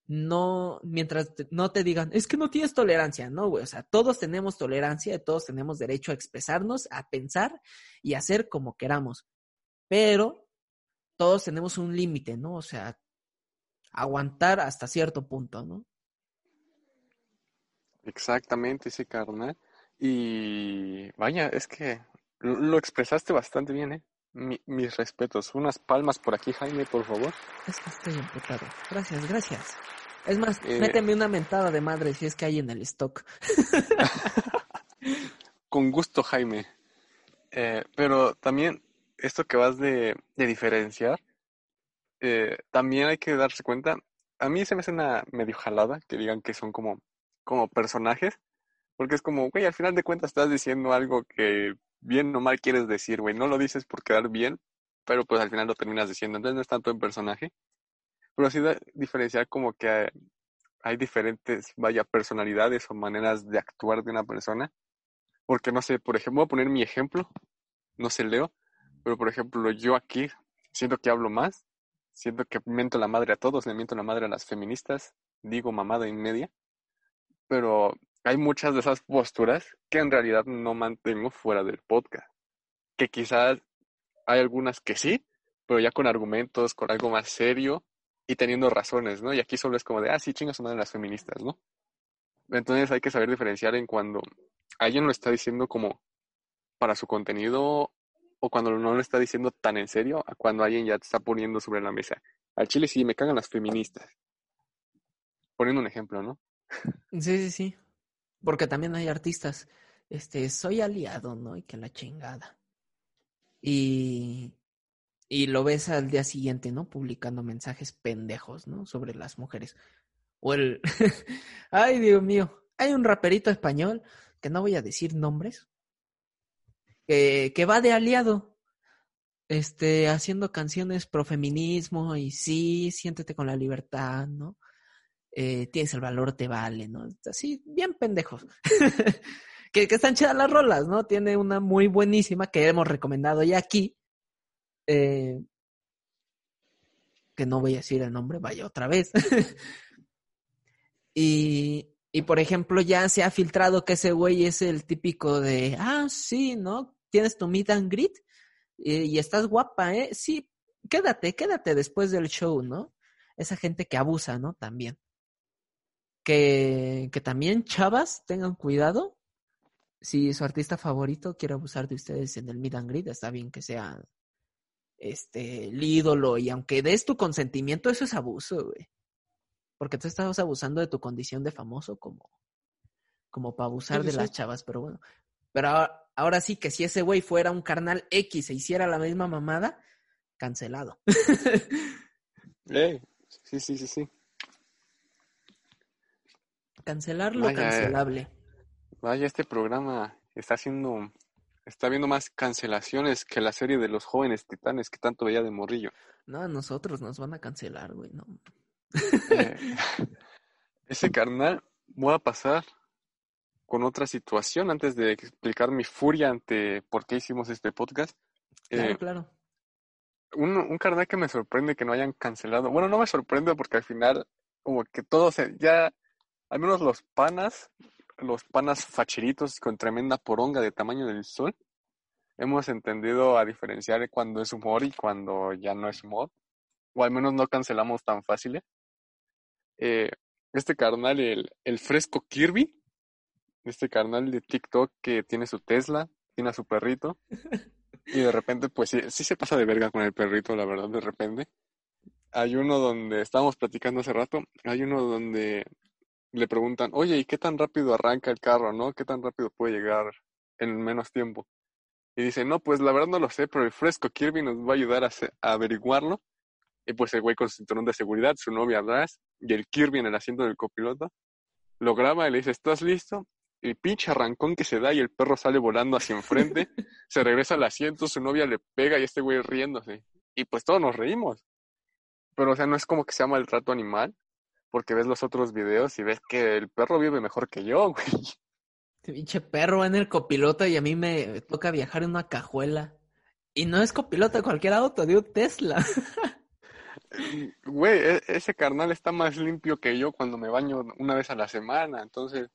No, mientras no te digan, es que no tienes tolerancia, no, güey, o sea, todos tenemos tolerancia, todos tenemos derecho a expresarnos, a pensar y hacer como queramos, pero todos tenemos un límite, ¿no? O sea, aguantar hasta cierto punto, ¿no? Exactamente, ese carnal. Y vaya, es que lo, lo expresaste bastante bien, ¿eh? Mi- mis respetos. Unas palmas por aquí, Jaime, por favor. Es que estoy emputado. Gracias, gracias. Es más, Eh. méteme una mentada de madre si es que hay en el stock. Con gusto, Jaime. Eh, pero también esto que vas de, de diferenciar, eh, también hay que darse cuenta. A mí se me hace una medio jalada que digan que son como, como personajes, porque es como, güey, al final de cuentas estás diciendo algo que bien o mal quieres decir, güey. No lo dices por quedar bien, pero pues al final lo terminas diciendo. Entonces no es tanto en personaje, pero sí da- diferenciar como que hay, diferentes, vaya, personalidades o maneras de actuar de una persona. Porque no sé, por ejemplo, voy a poner mi ejemplo, no sé, Leo, pero por ejemplo, yo aquí siento que hablo más, siento que miento la madre a todos, le miento la madre a las feministas, digo mamada y media, pero hay muchas de esas posturas que en realidad no mantengo fuera del podcast, que quizás hay algunas que sí, pero ya con argumentos, con algo más serio y teniendo razones, ¿no? Y aquí solo es como de, ah, sí, chingas madre las feministas, ¿no? Entonces hay que saber diferenciar en cuando alguien lo está diciendo como para su contenido o cuando no lo está diciendo tan en serio a cuando alguien ya te está poniendo sobre la mesa. Al chile sí, me cagan las feministas. Poniendo un ejemplo, ¿no? Sí, sí, sí. Porque también hay artistas. Este, soy aliado, ¿no? Y que la chingada. Y, y lo ves al día siguiente, ¿no? Publicando mensajes pendejos, ¿no? Sobre las mujeres. O el. Ay, Dios mío. Hay un raperito español, que no voy a decir nombres, que, va de aliado. Este, haciendo canciones pro feminismo y sí, siéntete con la libertad, ¿no? eh, tienes el valor, te vale, ¿no? Así, bien pendejos. que, que están chidas las rolas, ¿no? Tiene una muy buenísima que hemos recomendado ya aquí. eh, que no voy a decir el nombre, vaya otra vez. y, y, por ejemplo, ya se ha filtrado que ese güey es el típico de, ah, sí, ¿no? Tienes tu meet and greet y, y estás guapa, ¿eh? Sí, quédate, quédate después del show, ¿no? Esa gente que abusa, ¿no? También que, que también chavas tengan cuidado. Si su artista favorito quiere abusar de ustedes en el meet and greet, está bien que sea este el ídolo y aunque des tu consentimiento, eso es abuso, güey. Porque tú estás abusando de tu condición de famoso como, como para abusar Sí, de sí, las chavas, pero bueno. Pero ahora, ahora sí que si ese güey fuera un carnal X e hiciera la misma mamada, cancelado. Eh, sí, sí, sí, sí. Cancelar lo Vaya, eh. cancelable. Vaya, este programa está haciendo, está viendo más cancelaciones que la serie de los jóvenes titanes que tanto veía de morrillo. No, a nosotros nos van a cancelar, güey, no. Eh, ese carnal, voy a pasar con otra situación antes de explicar mi furia ante por qué hicimos este podcast. Claro, Eh, claro. un, un carnal que me sorprende que no hayan cancelado. Bueno, no me sorprende porque al final, como que todos, se- ya, al menos los panas, los panas facheritos con tremenda poronga de tamaño del sol, hemos entendido a diferenciar cuando es humor y cuando ya no es humor. O al menos no cancelamos tan fácil. Eh, este carnal, el, el fresco Kirby, este carnal de TikTok que tiene su Tesla, tiene a su perrito. Y de repente, pues sí, se pasa de verga con el perrito, la verdad, de repente. Hay uno donde estábamos platicando hace rato, hay uno donde le preguntan, oye, ¿y qué tan rápido arranca el carro, no? ¿Qué tan rápido puede llegar en menos tiempo? Y dice, no, pues la verdad no lo sé, pero el fresco Kirby nos va a ayudar a, a averiguarlo. Y pues el güey con su cinturón de seguridad, su novia atrás, y el Kirby en el asiento del copiloto, lo graba y le dice, ¿estás listo? El pinche arrancón que se da y el perro sale volando hacia enfrente, se regresa al asiento, su novia le pega y este güey riéndose. Y pues todos nos reímos. Pero o sea, no es como que sea maltrato animal, porque ves los otros videos y ves que el perro vive mejor que yo, güey. Este pinche perro va en el copiloto y a mí me toca viajar en una cajuela. Y no es copiloto de cualquier auto, de un Tesla. Güey, e- ese carnal está más limpio que yo cuando me baño una vez a la semana. Entonces,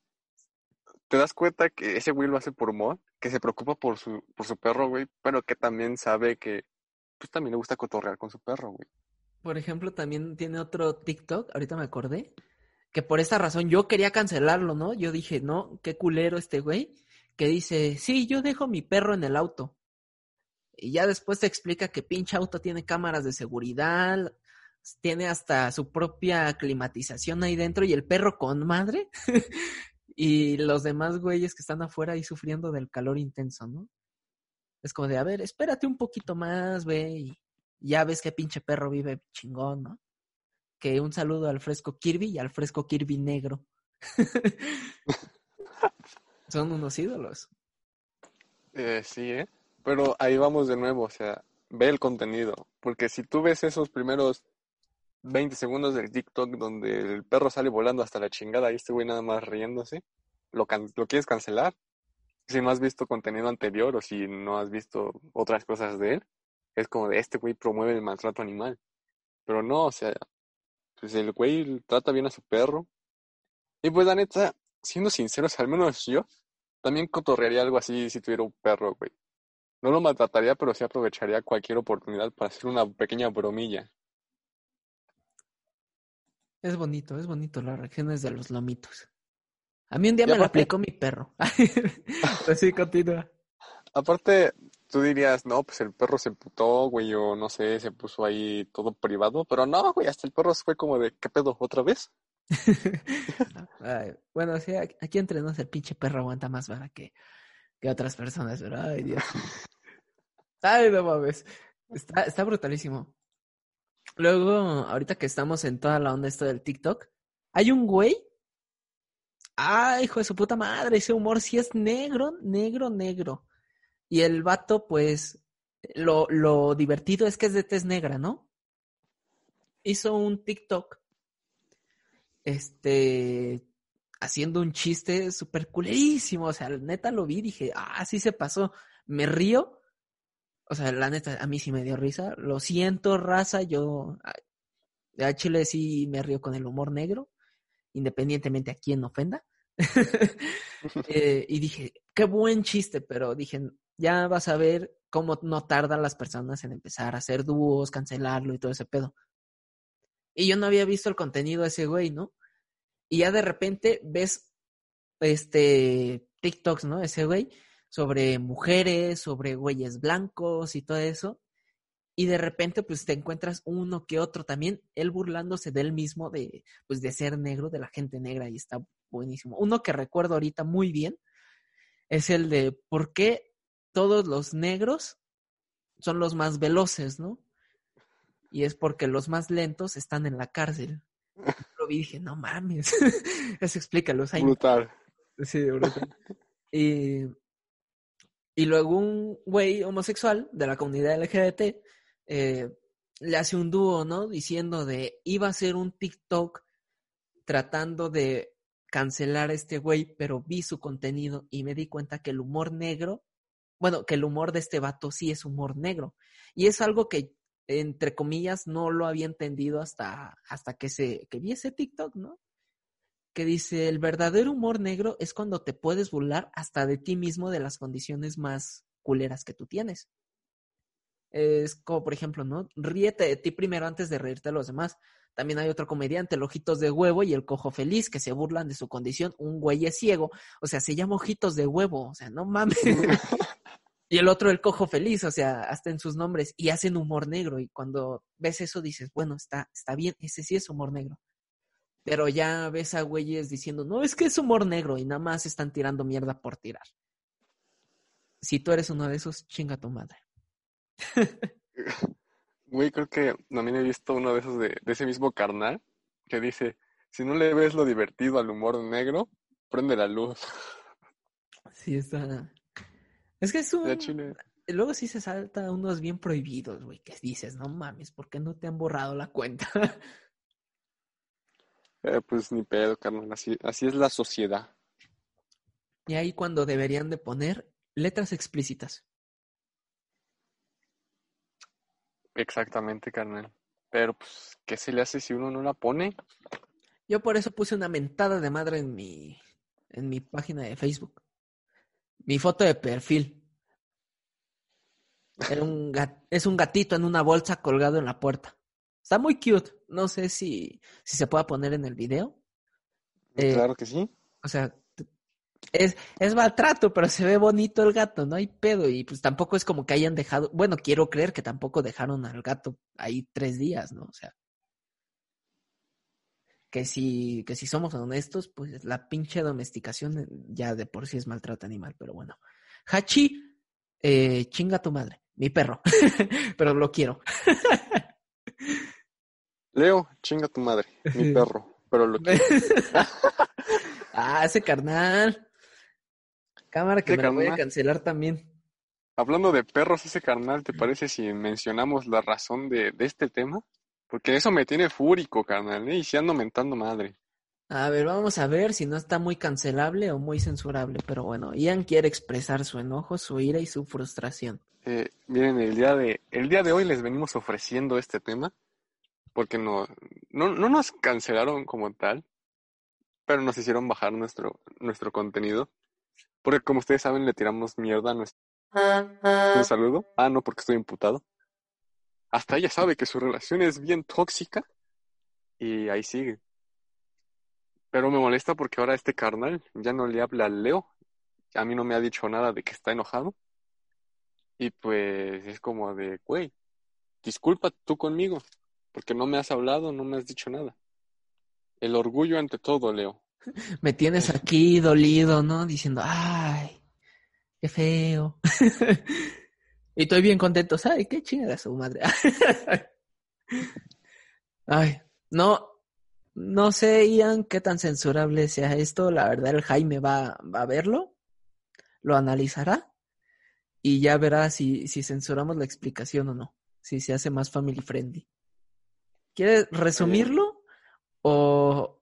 te das cuenta que ese güey lo hace por humor, que se preocupa por su, por su perro, güey, pero que también sabe que, pues también le gusta cotorrear con su perro, güey. Por ejemplo, también tiene otro TikTok, ahorita me acordé, que por esta razón yo quería cancelarlo, ¿no? Yo dije, no, qué culero este güey, que dice, sí, yo dejo mi perro en el auto. Y ya después te explica que pinche auto tiene cámaras de seguridad, tiene hasta su propia climatización ahí dentro y el perro con madre. y los demás güeyes que están afuera ahí sufriendo del calor intenso, ¿no? Es como de, a ver, espérate un poquito más, güey. Y ya ves que pinche perro vive chingón, ¿no? Que un saludo al fresco Kirby y al fresco Kirby negro. Son unos ídolos. Eh, sí, ¿eh? Pero ahí vamos de nuevo, o sea, ve el contenido. Porque si tú ves esos primeros 20 segundos del TikTok donde el perro sale volando hasta la chingada y este güey nada más riéndose, ¿lo, lo quieres cancelar? Si no has visto contenido anterior o si no has visto otras cosas de él, es como de este güey promueve el maltrato animal. Pero no, o sea, pues el güey trata bien a su perro. Y pues la neta, siendo sinceros, al menos yo, también cotorrearía algo así si tuviera un perro, güey. No lo maltrataría, pero sí aprovecharía cualquier oportunidad para hacer una pequeña bromilla. Es bonito, es bonito las reacciones de los lomitos. A mí un día me lo aplicó mi perro. Así continúa. Aparte, tú dirías, no, pues el perro se putó, güey, o no sé, se puso ahí todo privado, pero no, güey, hasta el perro fue como de, ¿qué pedo? ¿Otra vez? bueno, sí, aquí entre nos el pinche perro aguanta más vara que, que otras personas, pero ay, Dios. ay, no mames. Está, está brutalísimo. Luego, ahorita que estamos en toda la onda esto del TikTok, hay un güey. ¡Ay, hijo de su puta madre! Ese humor sí es negro, negro, negro. Y el vato, pues, lo, lo divertido es que es de tez negra, ¿no? Hizo un TikTok este, haciendo un chiste súper culerísimo. O sea, neta lo vi, dije, ah, sí se pasó. Me río. O sea, la neta, a mí sí me dio risa. Lo siento, raza, yo a Chile sí me río con el humor negro, independientemente a quién ofenda. Eh, y dije, qué buen chiste, pero dije, ya vas a ver cómo no tardan las personas en empezar a hacer dúos, cancelarlo y todo ese pedo. Y yo no había visto el contenido de ese güey, ¿no? Y ya de repente ves este TikToks, ¿no? Ese güey sobre mujeres, sobre güeyes blancos y todo eso. Y de repente, pues te encuentras uno que otro también, él burlándose de él mismo, de, pues, de ser negro, de la gente negra, y está buenísimo. Uno que recuerdo ahorita muy bien es el de por qué todos los negros son los más veloces, ¿no? y es porque los más lentos están en la cárcel. Lo vi y dije, no mames, eso explica los años. Brutal. Sí, brutal. y, y luego un güey homosexual de la comunidad LGBT eh, le hace un dúo, ¿no? Diciendo de, iba a hacer un TikTok tratando de cancelar a este güey, pero vi su contenido y me di cuenta que el humor negro, bueno, que el humor de este vato sí es humor negro. Y es algo que entre comillas, no lo había entendido hasta, hasta que, se, que vi ese TikTok, ¿no? Que dice, el verdadero humor negro es cuando te puedes burlar hasta de ti mismo de las condiciones más culeras que tú tienes. Es como, por ejemplo, ¿no? Ríete de ti primero antes de reírte de los demás. También hay otro comediante, el Ojitos de Huevo y el Cojo Feliz, que se burlan de su condición. Un güey es ciego, o sea, se llama Ojitos de Huevo, o sea, no mames. Y el otro, el cojo feliz, o sea, hasta en sus nombres, y hacen humor negro. Y cuando ves eso dices, bueno, está, está bien, ese sí es humor negro. Pero ya ves a güeyes diciendo, no, es que es humor negro y nada más están tirando mierda por tirar. Si tú eres uno de esos, chinga tu madre. Güey, creo que también he visto uno de esos de, de ese mismo carnal que dice, si no le ves lo divertido al humor negro, prende la luz. Sí, está, es que es un... Luego sí se salta unos bien prohibidos, güey, que dices, no mames, ¿por qué no te han borrado la cuenta? Eh, pues ni pedo, carnal, así, así es la sociedad. Y ahí cuando deberían de poner letras explícitas. Exactamente, carnal. Pero, pues, ¿qué se le hace si uno no la pone? Yo por eso puse una mentada de madre en mi, en mi página de Facebook. Mi foto de perfil. un es un gatito en una bolsa colgado en la puerta. Está muy cute. No sé si, si se puede poner en el video. Eh, claro que sí. O sea, es, es maltrato, pero se ve bonito el gato, no hay pedo. Y pues tampoco es como que hayan dejado, bueno, quiero creer que tampoco dejaron al gato ahí tres días, ¿no? O sea, que si, que si somos honestos, pues la pinche domesticación eh, ya de por sí es maltrato animal, pero bueno. Hachi, eh, chinga tu madre, mi perro, pero lo quiero. Leo, chinga tu madre, mi perro, pero lo quiero. ah, ese carnal. Cámara que me la voy a cancelar también. Hablando de perros, ese carnal, ¿te parece si mencionamos la razón de, de este tema? Porque eso me tiene fúrico, carnal, ¿eh? y si ando mentando madre. A ver, vamos a ver si no está muy cancelable o muy censurable, pero bueno, Ian quiere expresar su enojo, su ira y su frustración. Eh, miren, el día de, el día de hoy les venimos ofreciendo este tema, porque no, no, no nos cancelaron como tal, pero nos hicieron bajar nuestro, nuestro contenido. Porque como ustedes saben, le tiramos mierda a nuestro... Un saludo. Ah, no, porque estoy imputado. Hasta ella sabe que su relación es bien tóxica y ahí sigue. Pero me molesta porque ahora este carnal ya no le habla a Leo. A mí no me ha dicho nada de que está enojado. Y pues es como de, güey, disculpa tú conmigo, porque no me has hablado, no me has dicho nada. El orgullo ante todo, Leo. Me tienes aquí dolido, ¿no? Diciendo, ay, qué feo. y estoy bien contento, ¿sabes? Qué chingada su madre. ay, no, no sé, Ian, qué tan censurable sea esto. La verdad, el Jaime va, va a verlo, lo analizará y ya verá si, si censuramos la explicación o no, si se hace más family friendly. ¿Quieres resumirlo o,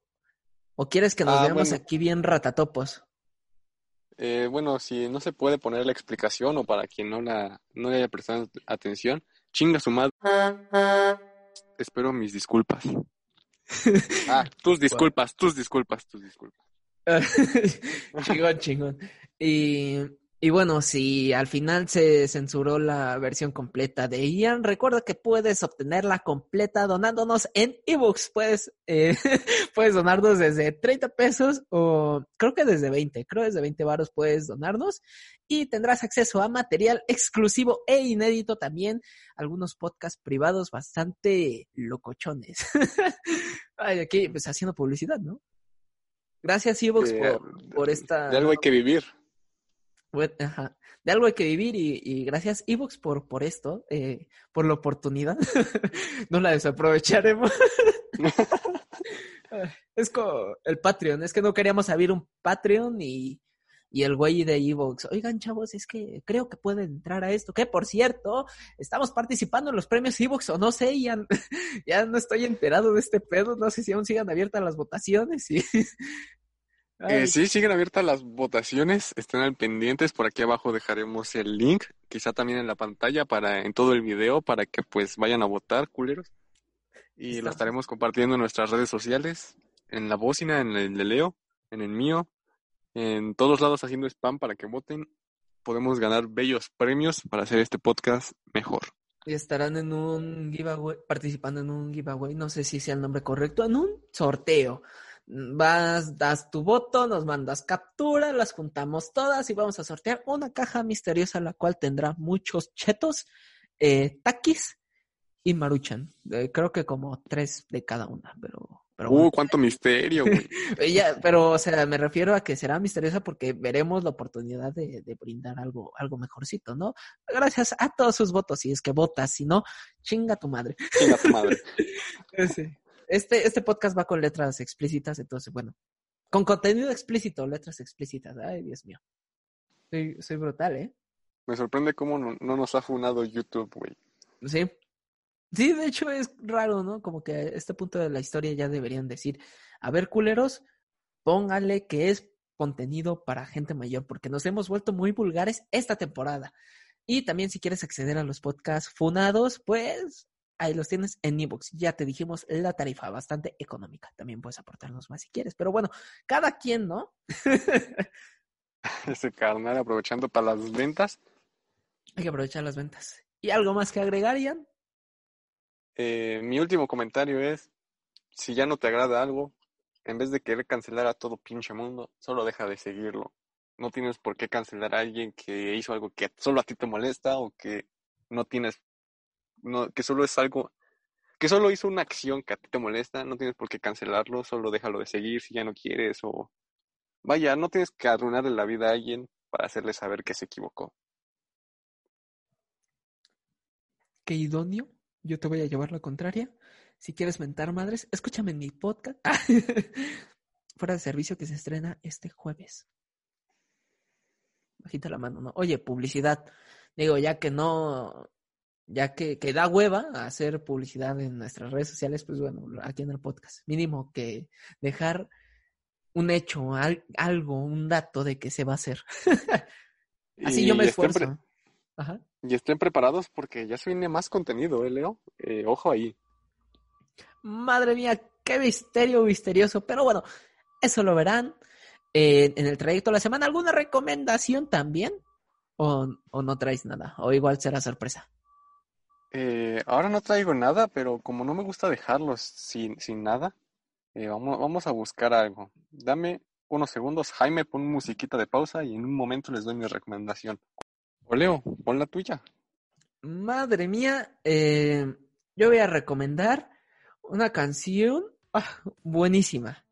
o quieres que nos Ah, veamos bueno. aquí bien ratatopos? Eh, bueno, si no se puede poner la explicación o para quien no la no le haya prestado atención, chinga su madre. Espero mis disculpas. Ah, tus disculpas, tus disculpas, tus disculpas. chingón, chingón. Y, y bueno, si al final se censuró la versión completa de Ian, recuerda que puedes obtenerla completa donándonos en ebooks. Puedes, eh, puedes donarnos desde 30 pesos o creo que desde 20, creo desde 20 baros puedes donarnos y tendrás acceso a material exclusivo e inédito también, algunos podcasts privados bastante locochones. Ay, aquí pues haciendo publicidad, ¿no? Gracias, Evox, Eh, por, por esta... De algo hay que vivir. De algo hay que vivir y, y gracias, Evox, por, por esto, eh, por la oportunidad. no la desaprovecharemos. es como el Patreon, es que no queríamos abrir un Patreon y, y el güey de Evox, oigan chavos, es que creo que pueden entrar a esto, que por cierto, estamos participando en los premios Evox o no sé, ya, ya no estoy enterado de este pedo, no sé si aún sigan abiertas las votaciones y... Eh, sí, siguen abiertas las votaciones, estén al pendientes, por aquí abajo dejaremos el link, quizá también en la pantalla para en todo el video para que pues vayan a votar, culeros. Y lo Está. estaremos compartiendo en nuestras redes sociales, en la bocina, en el de Leo, en el mío, en todos lados haciendo spam para que voten. Podemos ganar bellos premios para hacer este podcast mejor. Y estarán en un giveaway, participando en un giveaway, no sé si sea el nombre correcto, en un sorteo. Vas, das tu voto, nos mandas captura, las juntamos todas y vamos a sortear una caja misteriosa, la cual tendrá muchos chetos, eh, taquis y maruchan. Eh, creo que como tres de cada una, pero, pero Uh, bueno. cuánto misterio. Eh, ya, pero, o sea, me refiero a que será misteriosa porque veremos la oportunidad de, de brindar algo, algo mejorcito, ¿no? Gracias a todos sus votos, si es que votas, si no, chinga tu madre. Chinga tu madre. Este, este podcast va con letras explícitas, entonces, bueno, con contenido explícito, letras explícitas. Ay, Dios mío. Soy, soy brutal, ¿eh? Me sorprende cómo no, no nos ha funado YouTube, güey. Sí. Sí, de hecho es raro, ¿no? Como que a este punto de la historia ya deberían decir, a ver, culeros, pónganle que es contenido para gente mayor, porque nos hemos vuelto muy vulgares esta temporada. Y también si quieres acceder a los podcasts funados, pues ahí los tienes en ebooks. Ya te dijimos la tarifa, bastante económica. También puedes aportarnos más si quieres. Pero bueno, cada quien, ¿no? Ese carnal aprovechando para las ventas. Hay que aprovechar las ventas. ¿Y algo más que agregar, Ian? Eh, mi último comentario es, si ya no te agrada algo, en vez de querer cancelar a todo pinche mundo, solo deja de seguirlo. no tienes por qué cancelar a alguien que hizo algo que solo a ti te molesta o que no tienes, que solo es algo, que solo hizo una acción que a ti te molesta, no tienes por qué cancelarlo, solo déjalo de seguir si ya no quieres o vaya, no tienes que arruinarle la vida a alguien para hacerle saber que se equivocó. Qué idóneo, yo te voy a llevar la contraria. Si quieres mentar madres, escúchame en mi podcast. Fuera de servicio que se estrena este jueves. Bajita la mano, ¿no? Oye, publicidad. Digo, ya que no, ya que, que da hueva hacer publicidad en nuestras redes sociales, pues bueno, aquí en el podcast. Mínimo que dejar un hecho, algo, un dato de que se va a hacer. Así yo me esfuerzo. Ajá. Y estén preparados porque ya se viene más contenido, ¿eh, Leo? Eh, ojo ahí. Madre mía, qué misterio misterioso. Pero bueno, eso lo verán eh, en el trayecto de la semana. ¿Alguna recomendación también? ¿O, no traes nada? ¿O igual será sorpresa? Eh, ahora no traigo nada, pero como no me gusta dejarlos sin, sin nada, vamos, vamos a buscar algo. Dame unos segundos. Jaime, pon musiquita de pausa y en un momento les doy mi recomendación. O Leo, pon la tuya. Madre mía, eh, yo voy a recomendar una canción ah, buenísima.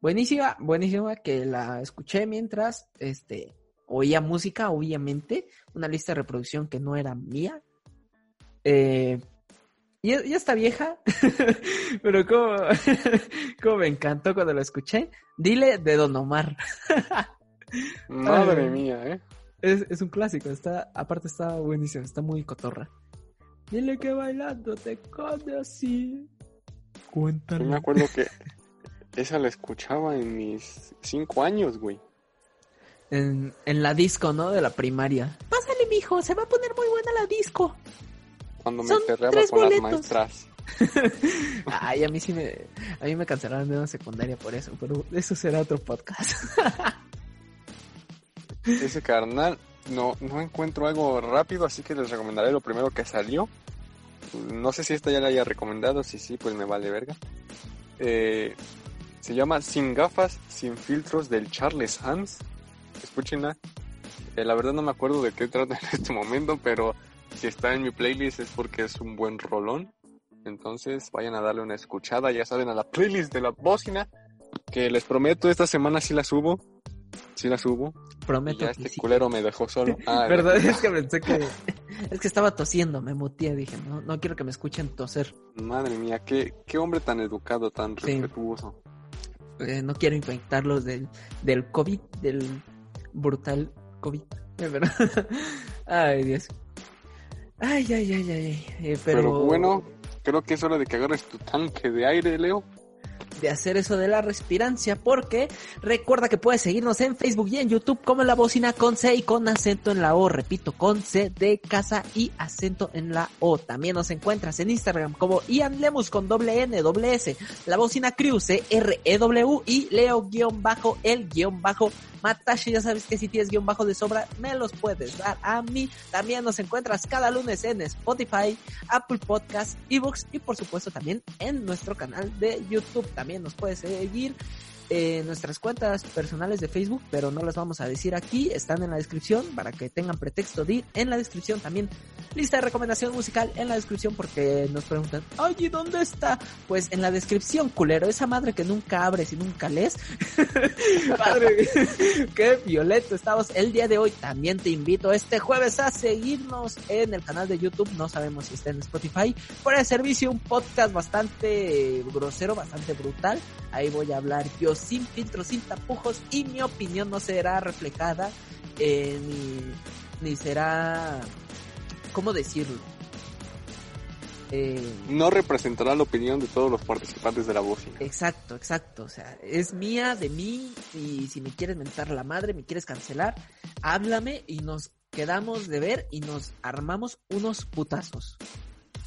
Buenísima, buenísima, que la escuché mientras este, oía música, obviamente. Una lista de reproducción que no era mía. Eh, ya, está vieja, pero como, como me encantó cuando la escuché. Dile de Don Omar. Madre mía, ¿eh? Es, un clásico, está, aparte está buenísimo, está muy cotorra. Dile que bailando te así. Cuéntale. Yo me acuerdo que esa la escuchaba en mis cinco años, güey. En, en la disco, ¿no? De la primaria. Pásale, mijo, se va a poner muy buena la disco. Cuando me enterraba con las maestras. Ay, a mí sí me. A mí me cancelaron de una secundaria por eso, pero eso será otro podcast. Ese carnal, no, no encuentro algo rápido, así que les recomendaré lo primero que salió. No sé si esta ya la haya recomendado, si sí, pues me vale verga. Eh, se llama Sin gafas, sin filtros del Charles Hans. Escúchenla. Eh, la verdad no me acuerdo de qué trata en este momento, pero si está en mi playlist es porque es un buen rolón. Entonces vayan a darle una escuchada, ya saben, a la playlist de la bocina, que les prometo esta semana sí la subo. Sí la subo. Prometo. ya este culero me dejó solo. Ah, Verdad, es que pensé que. es que estaba tosiendo, me muteé, dije, no, no quiero que me escuchen toser. Madre mía, qué, qué hombre tan educado, tan respetuoso. Eh, no quiero infectarlos del, del COVID, del brutal COVID. verdad. ay, Dios. Ay, ay, ay, ay. Eh, pero... pero bueno, creo que es hora de que agarres tu tanque de aire, Leo de hacer eso de la respirancia porque recuerda que puedes seguirnos en Facebook y en YouTube como la bocina con C y con acento en la O, repito, con C de casa y acento en la O. También nos encuentras en Instagram como Ian Lemus con doble N, doble S, la bocina Crew, C R E W y Leo guion bajo el guion bajo Matashi, ya sabes que si tienes guion bajo de sobra, me los puedes dar a mí. También nos encuentras cada lunes en Spotify, Apple Podcasts, Ebooks y por supuesto también en nuestro canal de YouTube. También nos puedes seguir en nuestras cuentas personales de Facebook, pero no las vamos a decir aquí, están en la descripción para que tengan pretexto de ir en la descripción también. Lista de recomendación musical en la descripción porque nos preguntan, oye, ¿dónde está? Pues en la descripción, culero, esa madre que nunca abres y nunca lees. Padre, qué violento estamos el día de hoy. También te invito este jueves a seguirnos en el canal de YouTube, no sabemos si está en Spotify, por el servicio, un podcast bastante grosero, bastante brutal. Ahí voy a hablar yo sin filtros, sin tapujos y mi opinión no será reflejada eh, ni, ni será, ¿cómo decirlo? Eh, no representará la opinión de todos los participantes de la voz. Exacto, exacto. O sea, es mía, de mí, y si me quieres mentar la madre, me quieres cancelar, háblame y nos quedamos de ver y nos armamos unos putazos.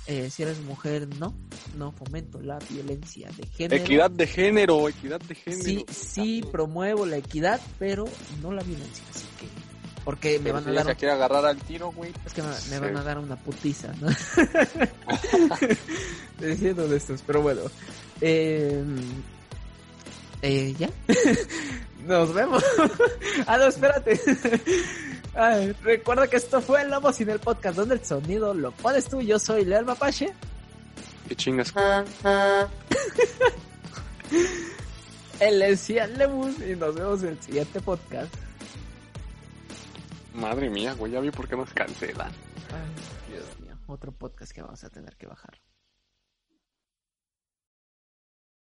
Eh, si eres mujer, no, no fomento la violencia de género. Equidad de género, equidad de género. Sí, sí promuevo la equidad, pero no la violencia, así que porque me van a dar. Quiere agarrar al tiro, güey. Es que me, van a dar una putiza, ¿no? Diciendo de estos, pero bueno. Eh, eh, ¿Ya? Nos vemos. ah, no, espérate. Ay, recuerda que esto fue el Lobo sin el podcast, donde el sonido lo pones tú. Yo soy Leal Mapache. ¿Qué chingas? El Encian Lemus y nos vemos en el siguiente podcast. Madre mía, güey, ya vi por qué nos cancelan. Ay, Dios mío, otro podcast que vamos a tener que bajar.